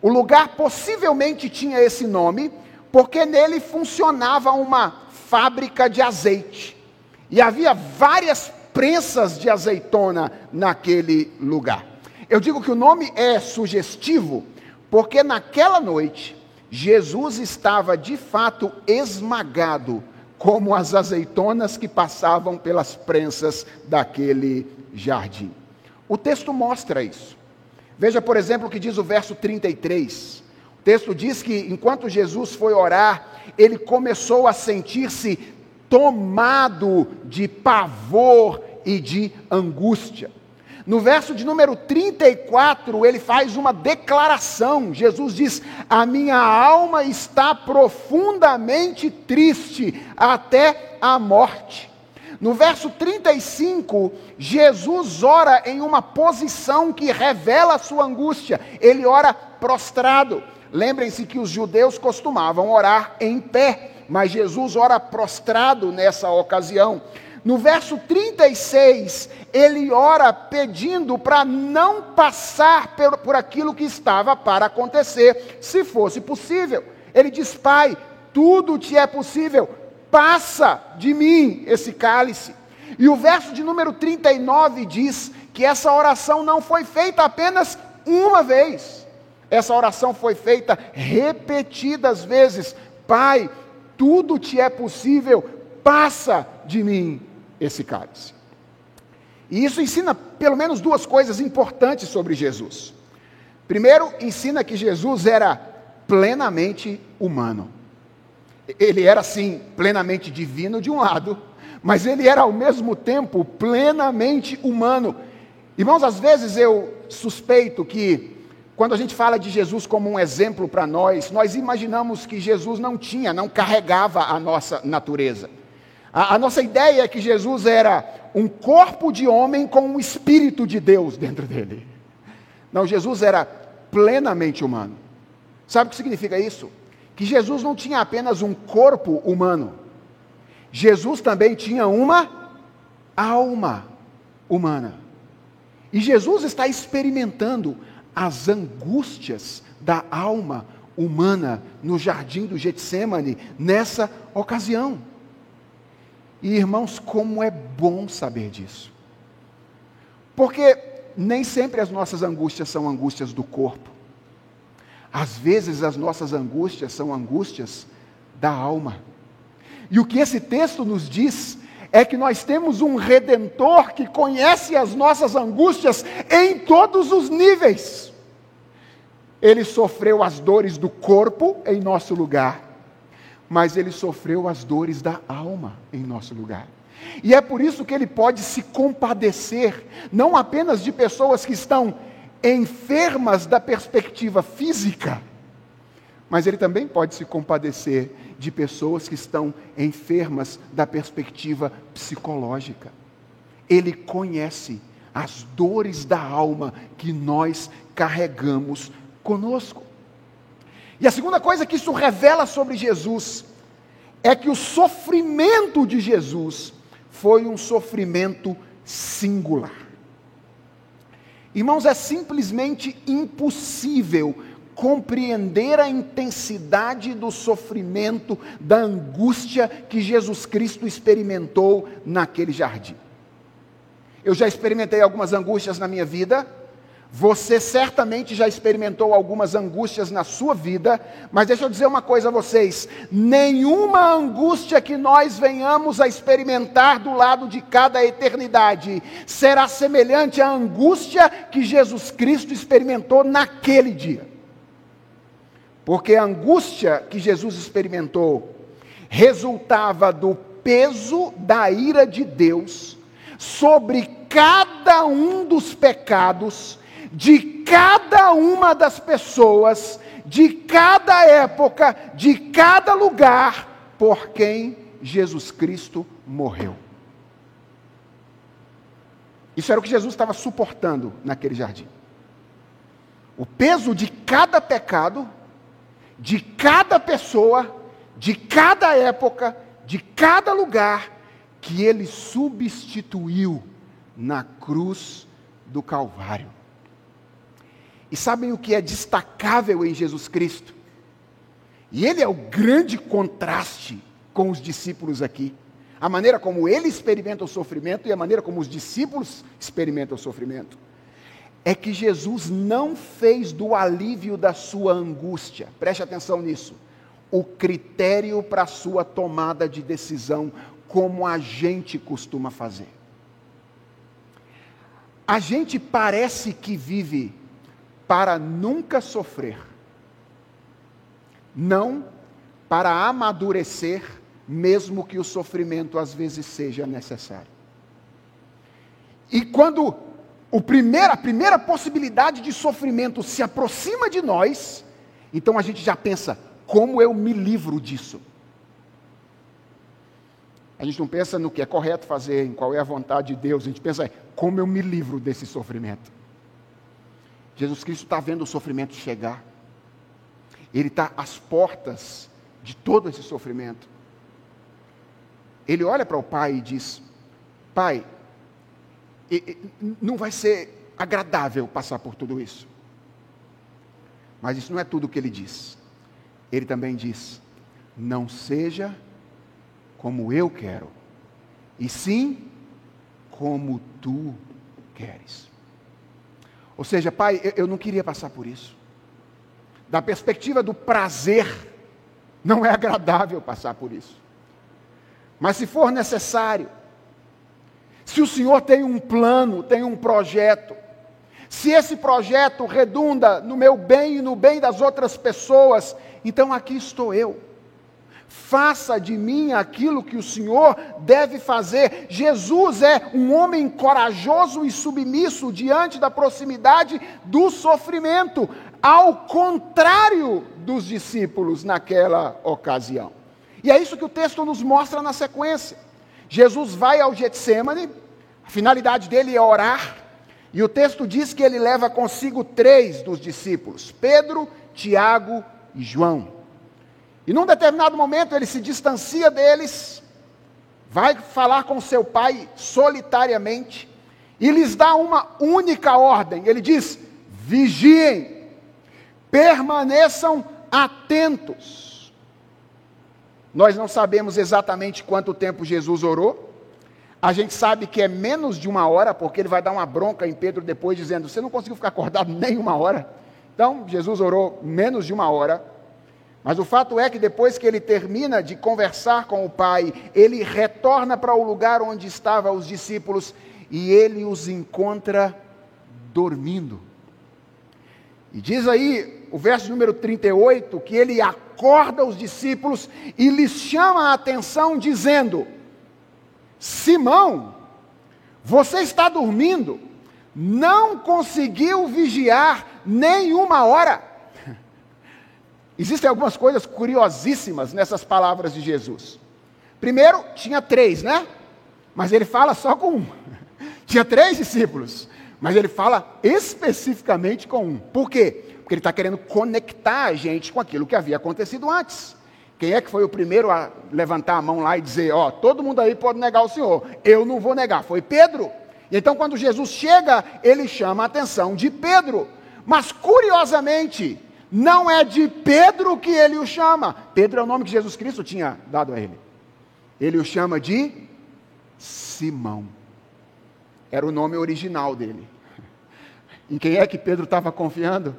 O lugar possivelmente tinha esse nome porque nele funcionava uma fábrica de azeite. E havia várias prensas de azeitona naquele lugar. Eu digo que o nome é sugestivo porque naquela noite Jesus estava de fato esmagado como as azeitonas que passavam pelas prensas daquele jardim. O texto mostra isso. Veja, por exemplo, o que diz o verso 33. O texto diz que enquanto Jesus foi orar, ele começou a sentir-se tomado de pavor e de angústia. No verso de número 34, ele faz uma declaração. Jesus diz: A minha alma está profundamente triste até a morte. No verso 35, Jesus ora em uma posição que revela a sua angústia. Ele ora prostrado. Lembrem-se que os judeus costumavam orar em pé, mas Jesus ora prostrado nessa ocasião. No verso 36, ele ora pedindo para não passar por, por aquilo que estava para acontecer, se fosse possível. Ele diz: Pai, tudo te é possível, passa de mim esse cálice. E o verso de número 39 diz que essa oração não foi feita apenas uma vez. Essa oração foi feita repetidas vezes. Pai, tudo te é possível, passa de mim esse cálice. E isso ensina pelo menos duas coisas importantes sobre Jesus. Primeiro, ensina que Jesus era plenamente humano. Ele era, sim, plenamente divino de um lado, mas ele era ao mesmo tempo plenamente humano. Irmãos, às vezes eu suspeito que, quando a gente fala de Jesus como um exemplo para nós, nós imaginamos que Jesus não tinha, não carregava a nossa natureza. A, a nossa ideia é que Jesus era um corpo de homem com um espírito de Deus dentro dele. Não, Jesus era plenamente humano. Sabe o que significa isso? Que Jesus não tinha apenas um corpo humano, Jesus também tinha uma alma humana. E Jesus está experimentando as angústias da alma humana no jardim do Getsemane nessa ocasião. E irmãos, como é bom saber disso. Porque nem sempre as nossas angústias são angústias do corpo. Às vezes as nossas angústias são angústias da alma. E o que esse texto nos diz é que nós temos um redentor que conhece as nossas angústias em todos os níveis. Ele sofreu as dores do corpo em nosso lugar mas ele sofreu as dores da alma em nosso lugar. E é por isso que ele pode se compadecer, não apenas de pessoas que estão enfermas da perspectiva física, mas ele também pode se compadecer de pessoas que estão enfermas da perspectiva psicológica. Ele conhece as dores da alma que nós carregamos conosco. E a segunda coisa que isso revela sobre Jesus é que o sofrimento de Jesus foi um sofrimento singular. Irmãos, é simplesmente impossível compreender a intensidade do sofrimento, da angústia que Jesus Cristo experimentou naquele jardim. Eu já experimentei algumas angústias na minha vida, você certamente já experimentou algumas angústias na sua vida, mas deixa eu dizer uma coisa a vocês: nenhuma angústia que nós venhamos a experimentar do lado de cada eternidade será semelhante à angústia que Jesus Cristo experimentou naquele dia. Porque a angústia que Jesus experimentou resultava do peso da ira de Deus sobre cada um dos pecados de cada uma das pessoas, de cada época, de cada lugar por quem Jesus Cristo morreu. Isso era o que Jesus estava suportando naquele jardim. O peso de cada pecado, de cada pessoa, de cada época, de cada lugar que ele substituiu na cruz do Calvário. E sabem o que é destacável em Jesus Cristo? E ele é o grande contraste com os discípulos aqui. A maneira como ele experimenta o sofrimento e a maneira como os discípulos experimentam o sofrimento. É que Jesus não fez do alívio da sua angústia, preste atenção nisso, o critério para a sua tomada de decisão, como a gente costuma fazer. A gente parece que vive para nunca sofrer, não para amadurecer, mesmo que o sofrimento às vezes seja necessário. E quando o primeiro, a primeira possibilidade de sofrimento se aproxima de nós, então a gente já pensa: como eu me livro disso? A gente não pensa no que é correto fazer, em qual é a vontade de Deus, a gente pensa: como eu me livro desse sofrimento? Jesus Cristo está vendo o sofrimento chegar. Ele está às portas de todo esse sofrimento. Ele olha para o pai e diz: Pai, não vai ser agradável passar por tudo isso. Mas isso não é tudo o que ele diz. Ele também diz: Não seja como eu quero, e sim como tu queres. Ou seja, pai, eu não queria passar por isso. Da perspectiva do prazer, não é agradável passar por isso. Mas se for necessário, se o Senhor tem um plano, tem um projeto, se esse projeto redunda no meu bem e no bem das outras pessoas, então aqui estou eu. Faça de mim aquilo que o Senhor deve fazer. Jesus é um homem corajoso e submisso diante da proximidade do sofrimento, ao contrário dos discípulos naquela ocasião. E é isso que o texto nos mostra na sequência. Jesus vai ao Getsemane, a finalidade dele é orar, e o texto diz que ele leva consigo três dos discípulos: Pedro, Tiago e João. E num determinado momento ele se distancia deles, vai falar com seu pai solitariamente e lhes dá uma única ordem. Ele diz: vigiem, permaneçam atentos. Nós não sabemos exatamente quanto tempo Jesus orou. A gente sabe que é menos de uma hora, porque ele vai dar uma bronca em Pedro depois, dizendo: Você não conseguiu ficar acordado nem uma hora. Então, Jesus orou menos de uma hora. Mas o fato é que depois que ele termina de conversar com o Pai, ele retorna para o lugar onde estavam os discípulos e ele os encontra dormindo. E diz aí o verso número 38 que ele acorda os discípulos e lhes chama a atenção, dizendo: Simão, você está dormindo, não conseguiu vigiar nem uma hora. Existem algumas coisas curiosíssimas nessas palavras de Jesus. Primeiro, tinha três, né? Mas ele fala só com um. Tinha três discípulos, mas ele fala especificamente com um. Por quê? Porque ele está querendo conectar a gente com aquilo que havia acontecido antes. Quem é que foi o primeiro a levantar a mão lá e dizer: Ó, oh, todo mundo aí pode negar o Senhor, eu não vou negar? Foi Pedro. Então, quando Jesus chega, ele chama a atenção de Pedro. Mas, curiosamente, não é de Pedro que ele o chama. Pedro é o nome que Jesus Cristo tinha dado a ele. Ele o chama de Simão. Era o nome original dele. Em quem é que Pedro estava confiando?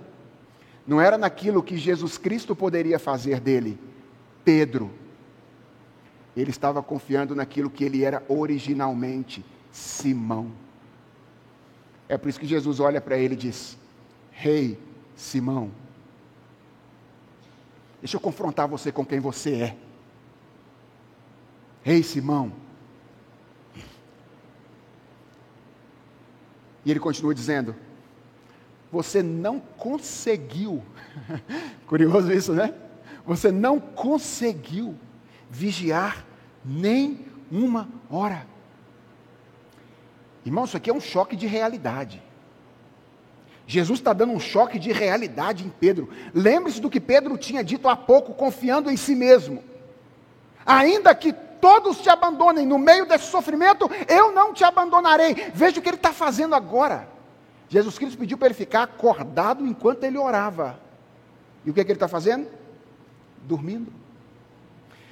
Não era naquilo que Jesus Cristo poderia fazer dele. Pedro. Ele estava confiando naquilo que ele era originalmente, Simão. É por isso que Jesus olha para ele e diz: Rei hey, Simão, Deixa eu confrontar você com quem você é. Ei, Simão. E ele continua dizendo: Você não conseguiu. Curioso isso, né? Você não conseguiu vigiar nem uma hora. Irmão, isso aqui é um choque de realidade. Jesus está dando um choque de realidade em Pedro. Lembre-se do que Pedro tinha dito há pouco, confiando em si mesmo. Ainda que todos te abandonem no meio desse sofrimento, eu não te abandonarei. Veja o que ele está fazendo agora. Jesus Cristo pediu para ele ficar acordado enquanto ele orava. E o que, é que ele está fazendo? Dormindo.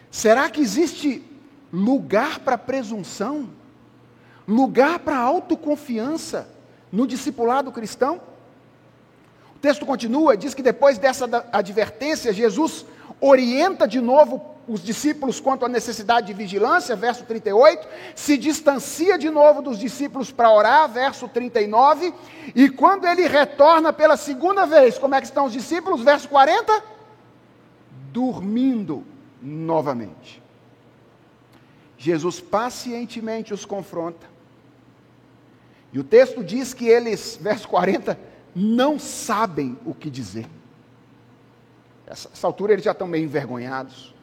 Será que existe lugar para presunção? Lugar para autoconfiança no discipulado cristão? Texto continua, diz que depois dessa advertência, Jesus orienta de novo os discípulos quanto à necessidade de vigilância, verso 38, se distancia de novo dos discípulos para orar, verso 39, e quando ele retorna pela segunda vez, como é que estão os discípulos? Verso 40, dormindo novamente. Jesus pacientemente os confronta. E o texto diz que eles, verso 40, não sabem o que dizer. Essa, essa altura eles já estão meio envergonhados.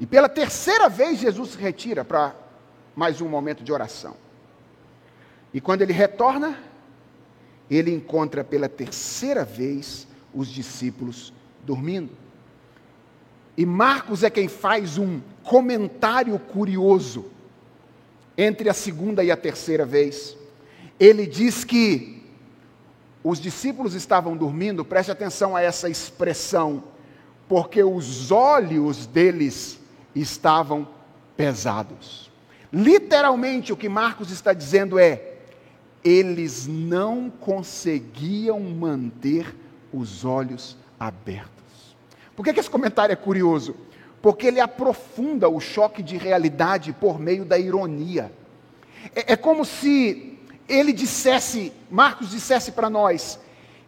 E pela terceira vez Jesus se retira para mais um momento de oração. E quando ele retorna, ele encontra pela terceira vez os discípulos dormindo. E Marcos é quem faz um comentário curioso entre a segunda e a terceira vez. Ele diz que os discípulos estavam dormindo, preste atenção a essa expressão, porque os olhos deles estavam pesados. Literalmente, o que Marcos está dizendo é: eles não conseguiam manter os olhos abertos. Por que, que esse comentário é curioso? Porque ele aprofunda o choque de realidade por meio da ironia. É, é como se ele dissesse, Marcos dissesse para nós,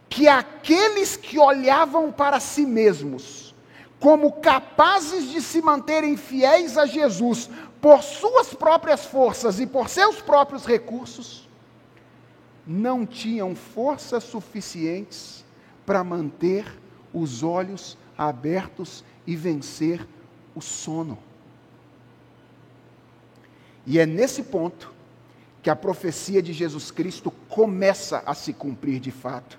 que aqueles que olhavam para si mesmos, como capazes de se manterem fiéis a Jesus por suas próprias forças e por seus próprios recursos, não tinham forças suficientes para manter os olhos abertos e vencer o sono. E é nesse ponto que a profecia de Jesus Cristo começa a se cumprir de fato.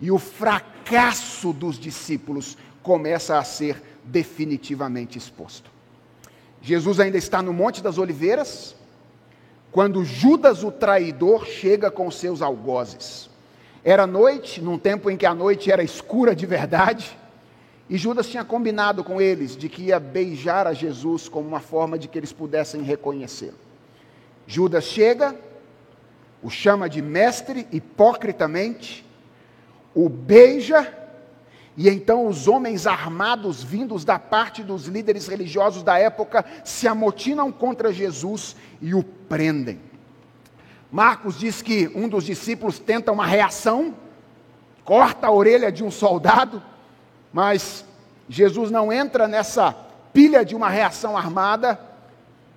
E o fracasso dos discípulos começa a ser definitivamente exposto. Jesus ainda está no Monte das Oliveiras, quando Judas, o traidor, chega com seus algozes. Era noite, num tempo em que a noite era escura de verdade, e Judas tinha combinado com eles de que ia beijar a Jesus como uma forma de que eles pudessem reconhecê-lo. Judas chega, o chama de mestre hipocritamente, o beija, e então os homens armados vindos da parte dos líderes religiosos da época se amotinam contra Jesus e o prendem. Marcos diz que um dos discípulos tenta uma reação, corta a orelha de um soldado, mas Jesus não entra nessa pilha de uma reação armada.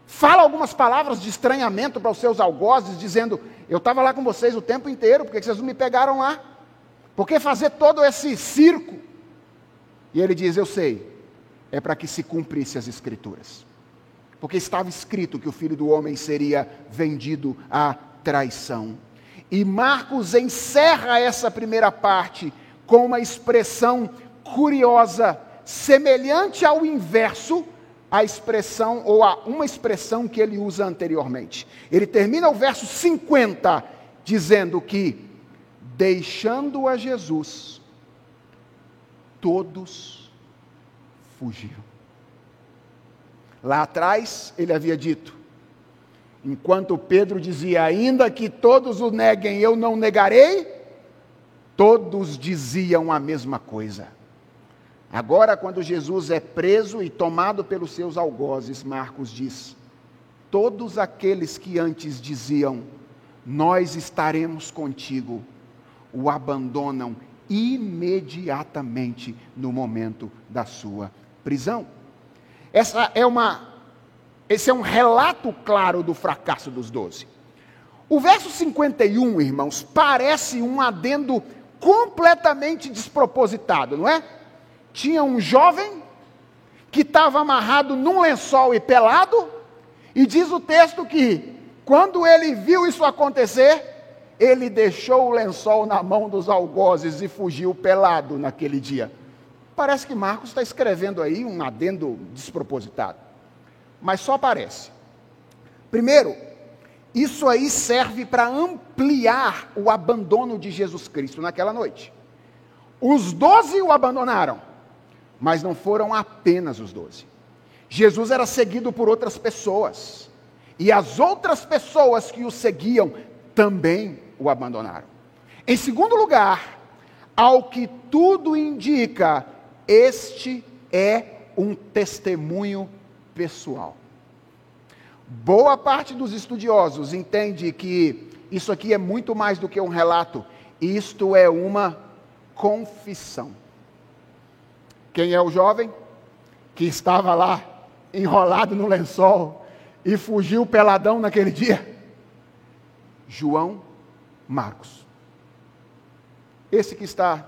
Fala algumas palavras de estranhamento para os seus algozes, dizendo: Eu estava lá com vocês o tempo inteiro, por que vocês não me pegaram lá? Por que fazer todo esse circo? E ele diz: Eu sei, é para que se cumprisse as Escrituras. Porque estava escrito que o filho do homem seria vendido à traição. E Marcos encerra essa primeira parte com uma expressão curiosa, semelhante ao inverso, a expressão ou a uma expressão que ele usa anteriormente. Ele termina o verso 50 dizendo que deixando a Jesus, todos fugiram. Lá atrás ele havia dito: enquanto Pedro dizia, ainda que todos o neguem, eu não negarei, todos diziam a mesma coisa. Agora, quando Jesus é preso e tomado pelos seus algozes, Marcos diz: todos aqueles que antes diziam, nós estaremos contigo, o abandonam imediatamente no momento da sua prisão. Essa é uma, esse é um relato claro do fracasso dos doze. O verso 51, irmãos, parece um adendo completamente despropositado, não é? Tinha um jovem que estava amarrado num lençol e pelado, e diz o texto que, quando ele viu isso acontecer, ele deixou o lençol na mão dos algozes e fugiu pelado naquele dia. Parece que Marcos está escrevendo aí um adendo despropositado, mas só parece. Primeiro, isso aí serve para ampliar o abandono de Jesus Cristo naquela noite. Os doze o abandonaram. Mas não foram apenas os doze. Jesus era seguido por outras pessoas. E as outras pessoas que o seguiam também o abandonaram. Em segundo lugar, ao que tudo indica, este é um testemunho pessoal. Boa parte dos estudiosos entende que isso aqui é muito mais do que um relato, isto é uma confissão. Quem é o jovem que estava lá enrolado no lençol e fugiu peladão naquele dia? João Marcos. Esse que está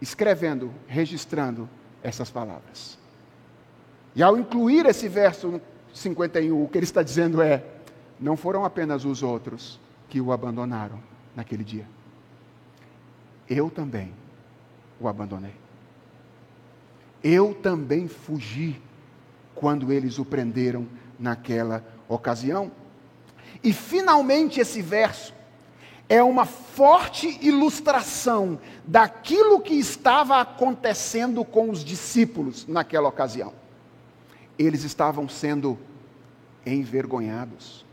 escrevendo, registrando essas palavras. E ao incluir esse verso 51, o que ele está dizendo é: não foram apenas os outros que o abandonaram naquele dia. Eu também o abandonei. Eu também fugi quando eles o prenderam naquela ocasião. E finalmente esse verso é uma forte ilustração daquilo que estava acontecendo com os discípulos naquela ocasião. Eles estavam sendo envergonhados.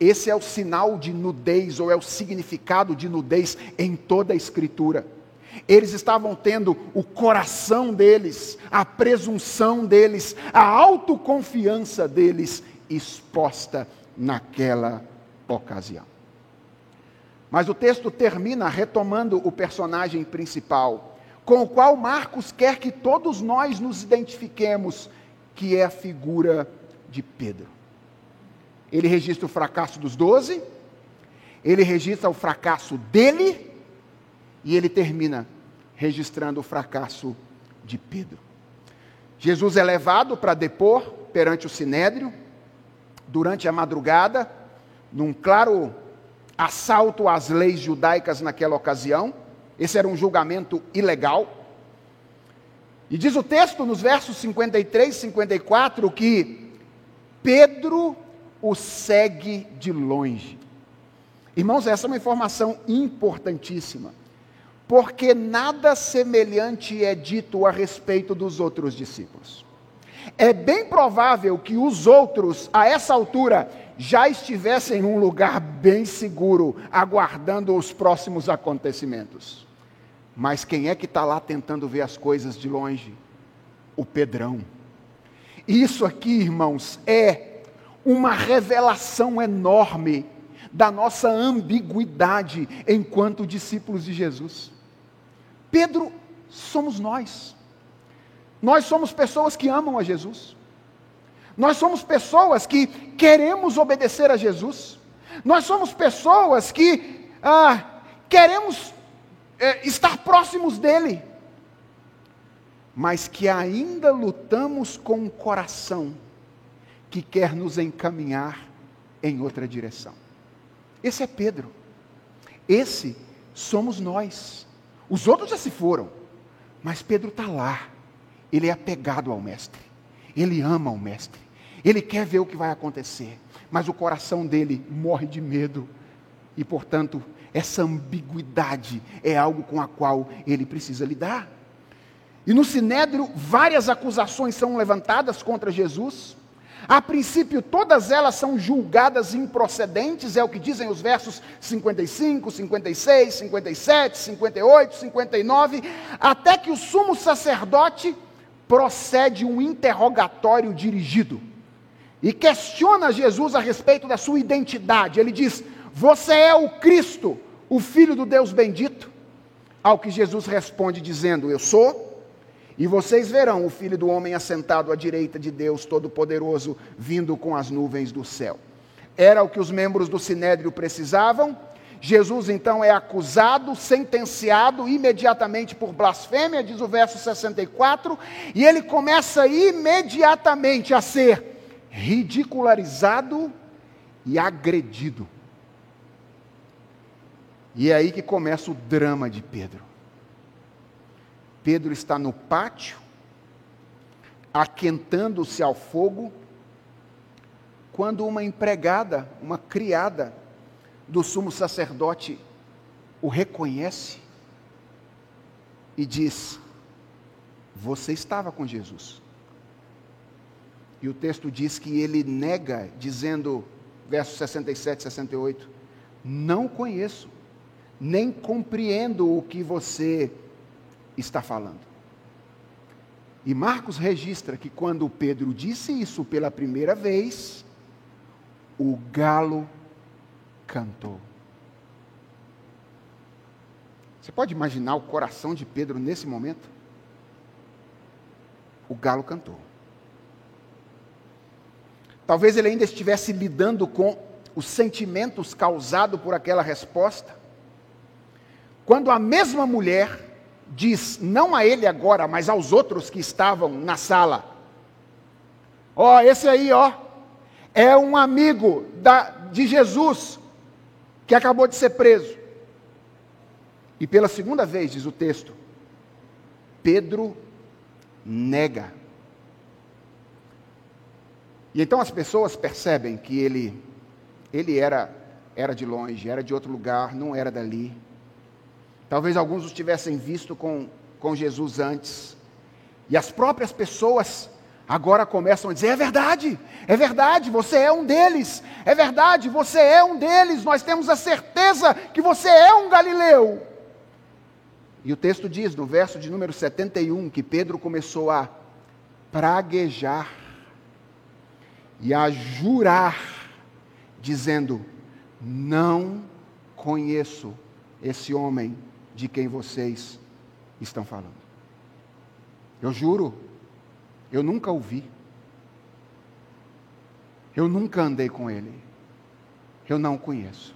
Esse é o sinal de nudez, ou é o significado de nudez em toda a Escritura. Eles estavam tendo o coração deles, a presunção deles, a autoconfiança deles exposta naquela ocasião. Mas o texto termina retomando o personagem principal, com o qual Marcos quer que todos nós nos identifiquemos, que é a figura de Pedro. Ele registra o fracasso dos doze, ele registra o fracasso dele, e ele termina registrando o fracasso de Pedro. Jesus é levado para depor perante o sinédrio, durante a madrugada, num claro assalto às leis judaicas naquela ocasião. Esse era um julgamento ilegal. E diz o texto nos versos 53 e 54 que Pedro o segue de longe. Irmãos, essa é uma informação importantíssima, porque nada semelhante é dito a respeito dos outros discípulos. É bem provável que os outros, a essa altura, já estivessem em um lugar bem seguro, aguardando os próximos acontecimentos. Mas quem é que está lá tentando ver as coisas de longe? O Pedrão. Isso aqui, irmãos, é uma revelação enorme da nossa ambiguidade enquanto discípulos de Jesus. Pedro somos nós. Nós somos pessoas que amam a Jesus. Nós somos pessoas que queremos obedecer a Jesus. Nós somos pessoas que ah, queremos é, estar próximos dEle. Mas que ainda lutamos com um coração que quer nos encaminhar em outra direção. Esse é Pedro. Esse somos nós. Os outros já se foram, mas Pedro está lá ele é apegado ao Mestre, ele ama o Mestre, ele quer ver o que vai acontecer, mas o coração dele morre de medo, e portanto, essa ambiguidade é algo com a qual ele precisa lidar. E no Sinédrio, várias acusações são levantadas contra Jesus. A princípio, todas elas são julgadas improcedentes, é o que dizem os versos 55, 56, 57, 58, 59, até que o sumo sacerdote procede um interrogatório dirigido e questiona Jesus a respeito da sua identidade. Ele diz: Você é o Cristo, o Filho do Deus bendito? Ao que Jesus responde, dizendo: Eu sou. E vocês verão o Filho do Homem assentado à direita de Deus Todo-Poderoso, vindo com as nuvens do céu. Era o que os membros do sinédrio precisavam, Jesus então é acusado, sentenciado imediatamente por blasfêmia, diz o verso 64, e ele começa imediatamente a ser ridicularizado e agredido. E é aí que começa o drama de Pedro. Pedro está no pátio, aquentando-se ao fogo, quando uma empregada, uma criada, do sumo sacerdote o reconhece e diz: Você estava com Jesus. E o texto diz que ele nega, dizendo, versos 67 e 68, não conheço, nem compreendo o que você está falando. E Marcos registra que quando Pedro disse isso pela primeira vez, o galo cantou. Você pode imaginar o coração de Pedro nesse momento? O galo cantou. Talvez ele ainda estivesse lidando com os sentimentos causados por aquela resposta. Quando a mesma mulher diz, não a ele agora, mas aos outros que estavam na sala: Ó, oh, esse aí, ó, é um amigo da, de Jesus, que acabou de ser preso. E pela segunda vez, diz o texto, Pedro nega. E então as pessoas percebem que ele, ele era, era de longe, era de outro lugar, não era dali. Talvez alguns os tivessem visto com, com Jesus antes. E as próprias pessoas agora começam a dizer: é verdade, é verdade, você é um deles, é verdade, você é um deles, nós temos a certeza que você é um galileu. E o texto diz, no verso de número 71, que Pedro começou a praguejar e a jurar, dizendo: Não conheço esse homem de quem vocês estão falando. Eu juro, eu nunca ouvi. Eu nunca andei com ele. Eu não conheço.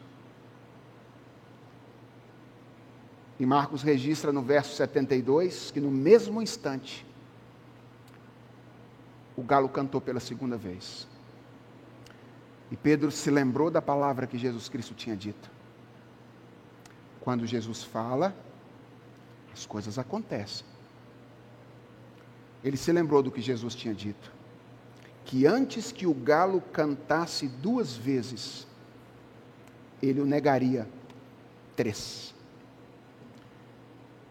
E Marcos registra no verso 72 que no mesmo instante o galo cantou pela segunda vez. E Pedro se lembrou da palavra que Jesus Cristo tinha dito. Quando Jesus fala, as coisas acontecem. Ele se lembrou do que Jesus tinha dito: que antes que o galo cantasse duas vezes, ele o negaria três.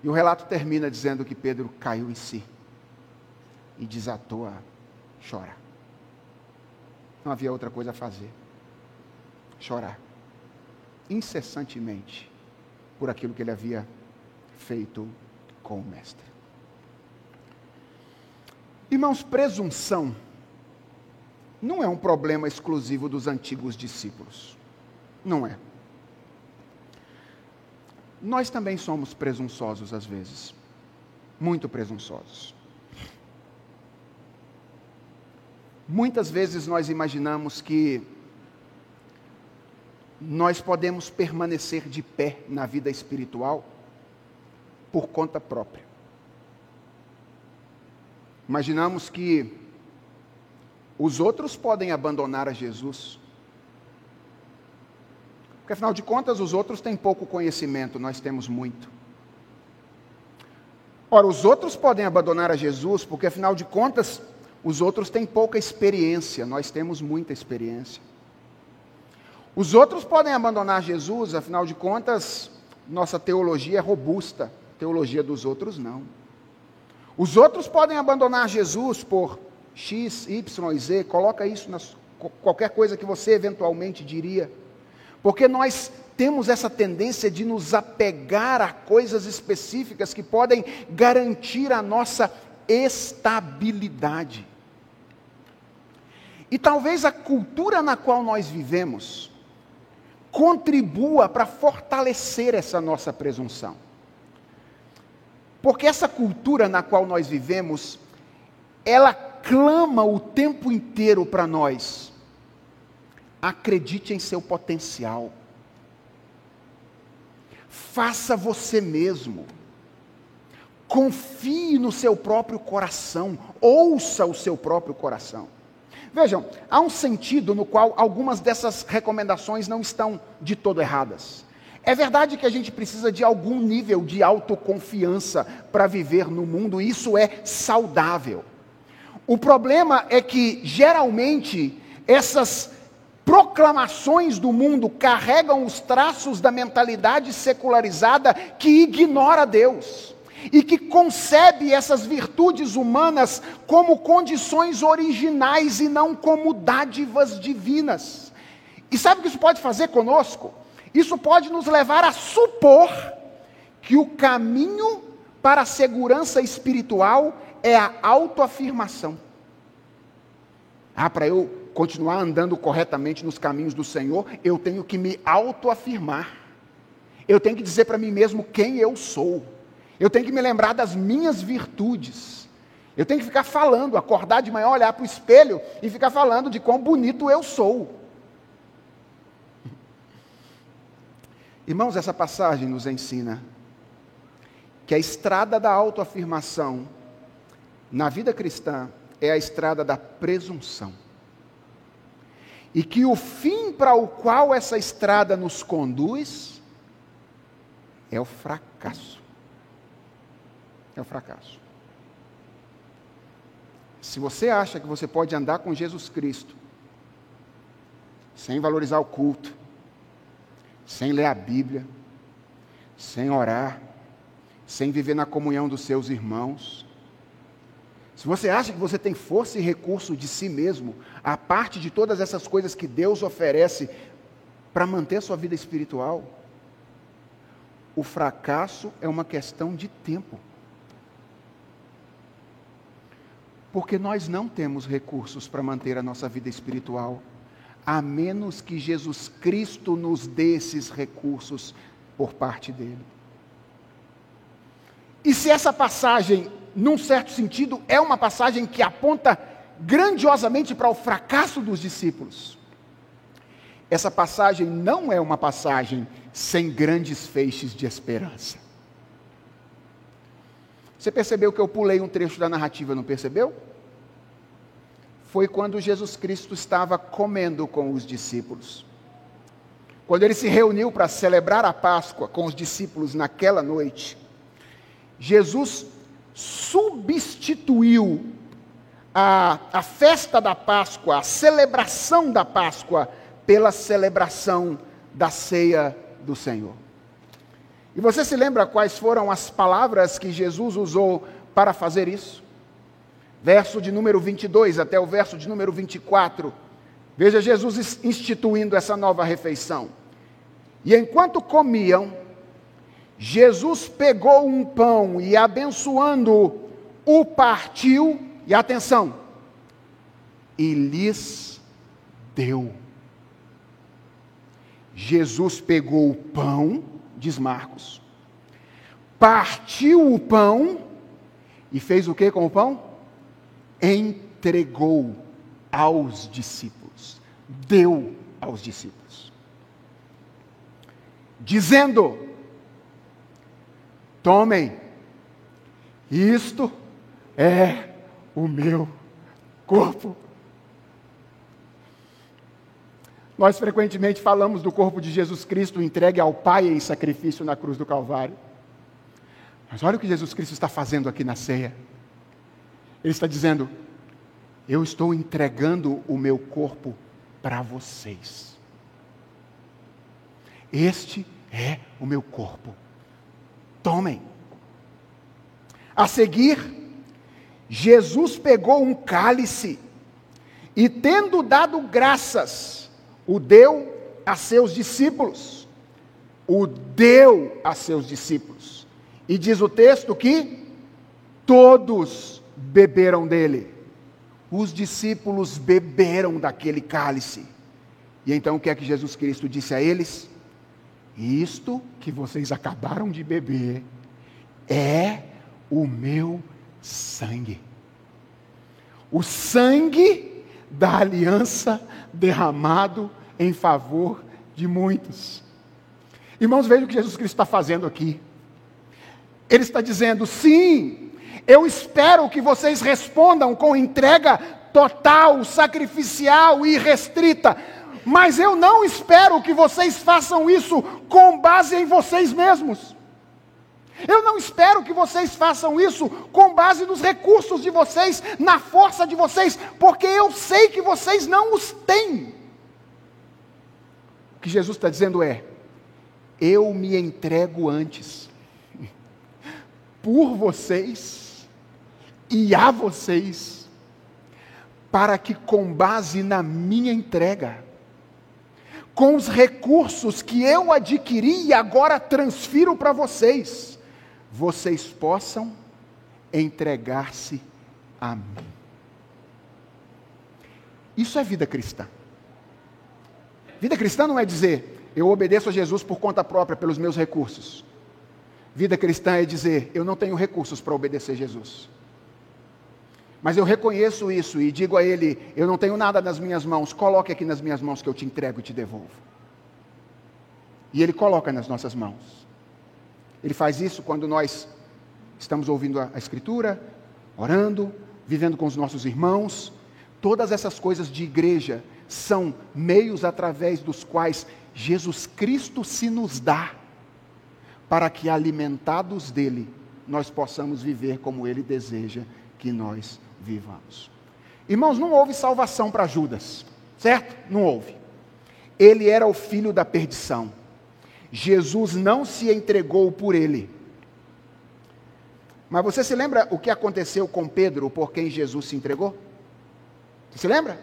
E o relato termina dizendo que Pedro caiu em si e desatou a chorar. Não havia outra coisa a fazer. Chorar. Incessantemente por aquilo que ele havia feito com o Mestre. Irmãos, presunção não é um problema exclusivo dos antigos discípulos. Não é nós também somos presunçosos às vezes. Muito presunçosos. Muitas vezes nós imaginamos que nós podemos permanecer de pé na vida espiritual por conta própria. Imaginamos que os outros podem abandonar a Jesus porque afinal de contas, os outros têm pouco conhecimento, nós temos muito. Ora, os outros podem abandonar a Jesus, porque afinal de contas, os outros têm pouca experiência, nós temos muita experiência. Os outros podem abandonar Jesus, afinal de contas, nossa teologia é robusta, teologia dos outros não. Os outros podem abandonar Jesus por X, Y e Z, coloca isso na qualquer coisa que você eventualmente diria. Porque nós temos essa tendência de nos apegar a coisas específicas que podem garantir a nossa estabilidade. E talvez a cultura na qual nós vivemos contribua para fortalecer essa nossa presunção. Porque essa cultura na qual nós vivemos, ela clama o tempo inteiro para nós Acredite em seu potencial. Faça você mesmo. Confie no seu próprio coração. Ouça o seu próprio coração. Vejam, há um sentido no qual algumas dessas recomendações não estão de todo erradas. É verdade que a gente precisa de algum nível de autoconfiança para viver no mundo, e isso é saudável. O problema é que, geralmente, essas proclamações do mundo carregam os traços da mentalidade secularizada que ignora Deus e que concebe essas virtudes humanas como condições originais e não como dádivas divinas. E sabe o que isso pode fazer conosco? Isso pode nos levar a supor que o caminho para a segurança espiritual é a autoafirmação. Ah, para eu continuar andando corretamente nos caminhos do Senhor, eu tenho que me autoafirmar. Eu tenho que dizer para mim mesmo quem eu sou. Eu tenho que me lembrar das minhas virtudes. Eu tenho que ficar falando, acordar de manhã, olhar para o espelho e ficar falando de quão bonito eu sou. Irmãos, essa passagem nos ensina que a estrada da autoafirmação na vida cristã é a estrada da presunção e que o fim para o qual essa estrada nos conduz é o fracasso. É o fracasso. Se você acha que você pode andar com Jesus Cristo sem valorizar o culto, sem ler a Bíblia, sem orar, sem viver na comunhão dos seus irmãos, se você acha que você tem força e recurso de si mesmo, a parte de todas essas coisas que Deus oferece para manter a sua vida espiritual, o fracasso é uma questão de tempo. Porque nós não temos recursos para manter a nossa vida espiritual. a menos que Jesus Cristo nos dê esses recursos por parte dele. E se essa passagem, num certo sentido, é uma passagem que aponta grandiosamente para o fracasso dos discípulos, essa passagem não é uma passagem sem grandes feixes de esperança. Você percebeu que eu pulei um trecho da narrativa, não percebeu? Foi quando Jesus Cristo estava comendo com os discípulos. Quando ele se reuniu para celebrar a Páscoa com os discípulos naquela noite, Jesus substituiu a, a festa da Páscoa, a celebração da Páscoa, pela celebração da ceia do Senhor. E você se lembra quais foram as palavras que Jesus usou para fazer isso? Verso de número 22 até o verso de número 24. Veja Jesus instituindo essa nova refeição. E enquanto comiam, Jesus pegou um pão e, abençoando, o partiu, e atenção, e lhes deu. Jesus pegou o pão, diz Marcos, partiu o pão e fez o que com o pão? Entregou aos discípulos, deu aos discípulos, dizendo: Tomem, isto é o meu corpo. Nós frequentemente falamos do corpo de Jesus Cristo entregue ao Pai em sacrifício na cruz do Calvário. Mas olha o que Jesus Cristo está fazendo aqui na ceia. Ele está dizendo: Eu estou entregando o meu corpo para vocês. Este é o meu corpo. Tomem. A seguir, Jesus pegou um cálice e, tendo dado graças, o deu a seus discípulos. O deu a seus discípulos. E diz o texto que todos beberam dele. Os discípulos beberam daquele cálice. E então o que é que Jesus Cristo disse a eles? Isto que vocês acabaram de beber é o meu sangue. O sangue da aliança derramado em favor de muitos. Irmãos, vejam o que Jesus Cristo está fazendo aqui. Ele está dizendo: sim, eu espero que vocês respondam com entrega total, sacrificial e restrita, mas eu não espero que vocês façam isso com base em vocês mesmos. Eu não espero que vocês façam isso com base nos recursos de vocês, na força de vocês, porque eu sei que vocês não os têm. O que Jesus está dizendo é: eu me entrego antes, por vocês e a vocês, para que com base na minha entrega, com os recursos que eu adquiri e agora transfiro para vocês, vocês possam entregar-se a mim. Isso é vida cristã. Vida cristã não é dizer, eu obedeço a Jesus por conta própria, pelos meus recursos. Vida cristã é dizer, eu não tenho recursos para obedecer Jesus. Mas eu reconheço isso e digo a Ele: eu não tenho nada nas minhas mãos, coloque aqui nas minhas mãos que eu te entrego e te devolvo. E Ele coloca nas nossas mãos. Ele faz isso quando nós estamos ouvindo a, Escritura, orando, vivendo com os nossos irmãos. Todas essas coisas de igreja são meios através dos quais Jesus Cristo se nos dá, para que, alimentados dele, nós possamos viver como ele deseja que nós vivamos. Irmãos, não houve salvação para Judas, certo? Não houve. Ele era o filho da perdição. Jesus não se entregou por ele. Mas você se lembra o que aconteceu com Pedro por quem Jesus se entregou? Você se lembra?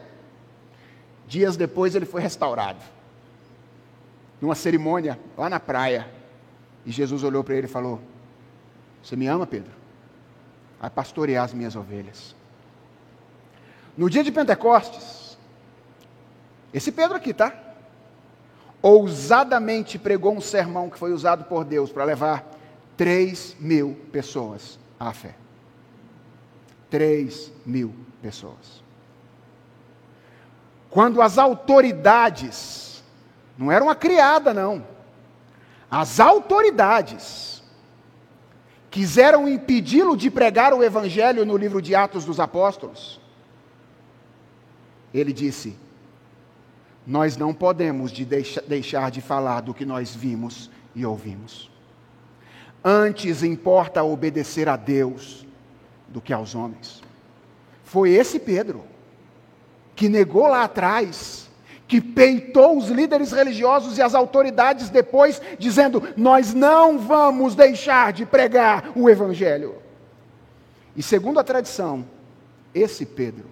Dias depois ele foi restaurado. Numa cerimônia lá na praia. E Jesus olhou para ele e falou: Você me ama, Pedro? Vai pastorear as minhas ovelhas. No dia de Pentecostes, Esse Pedro aqui, tá? Ousadamente pregou um sermão que foi usado por Deus para levar 3 mil pessoas à fé. 3 mil pessoas. Quando as autoridades, não era uma criada, não, as autoridades quiseram impedi-lo de pregar o evangelho no livro de Atos dos Apóstolos, ele disse: Nós não podemos de deixar de falar do que nós vimos e ouvimos. Antes importa obedecer a Deus do que aos homens. Foi esse Pedro que negou lá atrás, que peitou os líderes religiosos e as autoridades depois, dizendo: Nós não vamos deixar de pregar o Evangelho. E segundo a tradição, esse Pedro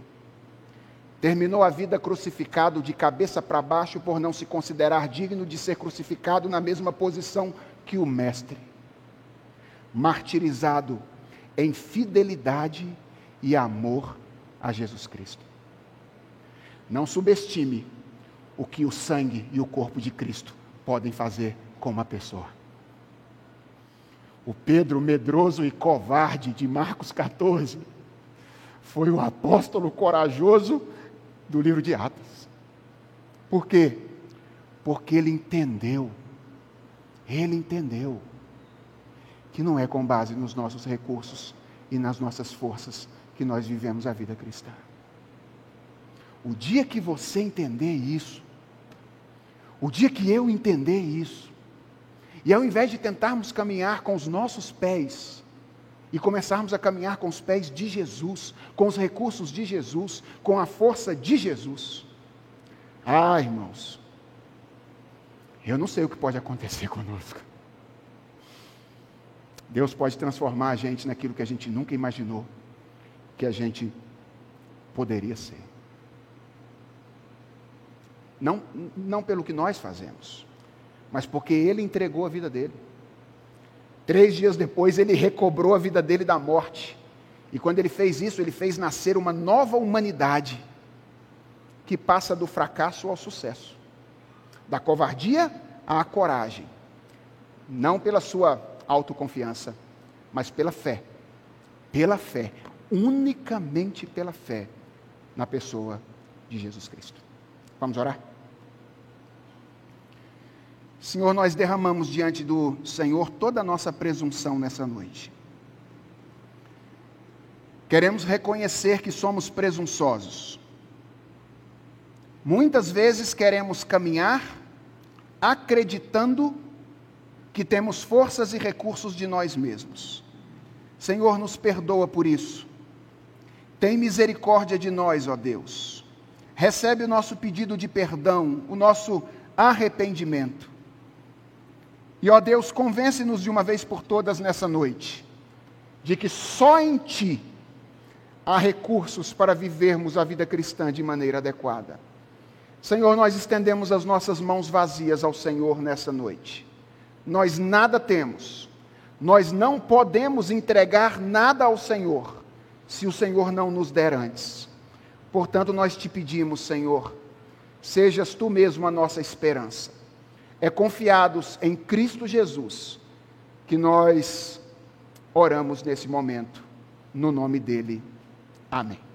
terminou a vida crucificado de cabeça para baixo por não se considerar digno de ser crucificado na mesma posição que o Mestre, martirizado em fidelidade e amor a Jesus Cristo. Não subestime o que o sangue e o corpo de Cristo podem fazer com uma pessoa. O Pedro medroso e covarde de Marcos 14 foi o apóstolo corajoso do livro de Atos. Por quê? Porque ele entendeu, ele entendeu, que não é com base nos nossos recursos e nas nossas forças que nós vivemos a vida cristã. O dia que você entender isso, o dia que eu entender isso, e ao invés de tentarmos caminhar com os nossos pés, e começarmos a caminhar com os pés de Jesus, com os recursos de Jesus, com a força de Jesus. Ah, irmãos, eu não sei o que pode acontecer conosco. Deus pode transformar a gente naquilo que a gente nunca imaginou que a gente poderia ser. Não, não pelo que nós fazemos, mas porque Ele entregou a vida dele. Três dias depois, ele recobrou a vida dele da morte. E quando ele fez isso, ele fez nascer uma nova humanidade que passa do fracasso ao sucesso, da covardia à coragem, não pela sua autoconfiança, mas pela fé. Pela fé, unicamente pela fé na pessoa de Jesus Cristo. Vamos orar? Senhor, nós derramamos diante do Senhor toda a nossa presunção nessa noite. Queremos reconhecer que somos presunçosos. Muitas vezes queremos caminhar acreditando que temos forças e recursos de nós mesmos. Senhor, nos perdoa por isso. Tem misericórdia de nós, ó Deus. Recebe o nosso pedido de perdão, o nosso arrependimento. E ó Deus, convence-nos de uma vez por todas nessa noite, de que só em Ti há recursos para vivermos a vida cristã de maneira adequada. Senhor, nós estendemos as nossas mãos vazias ao Senhor nessa noite. Nós nada temos, nós não podemos entregar nada ao Senhor, se o Senhor não nos der antes. Portanto, nós te pedimos, Senhor, sejas tu mesmo a nossa esperança é confiados em Cristo Jesus que nós oramos nesse momento, no nome dele. Amém.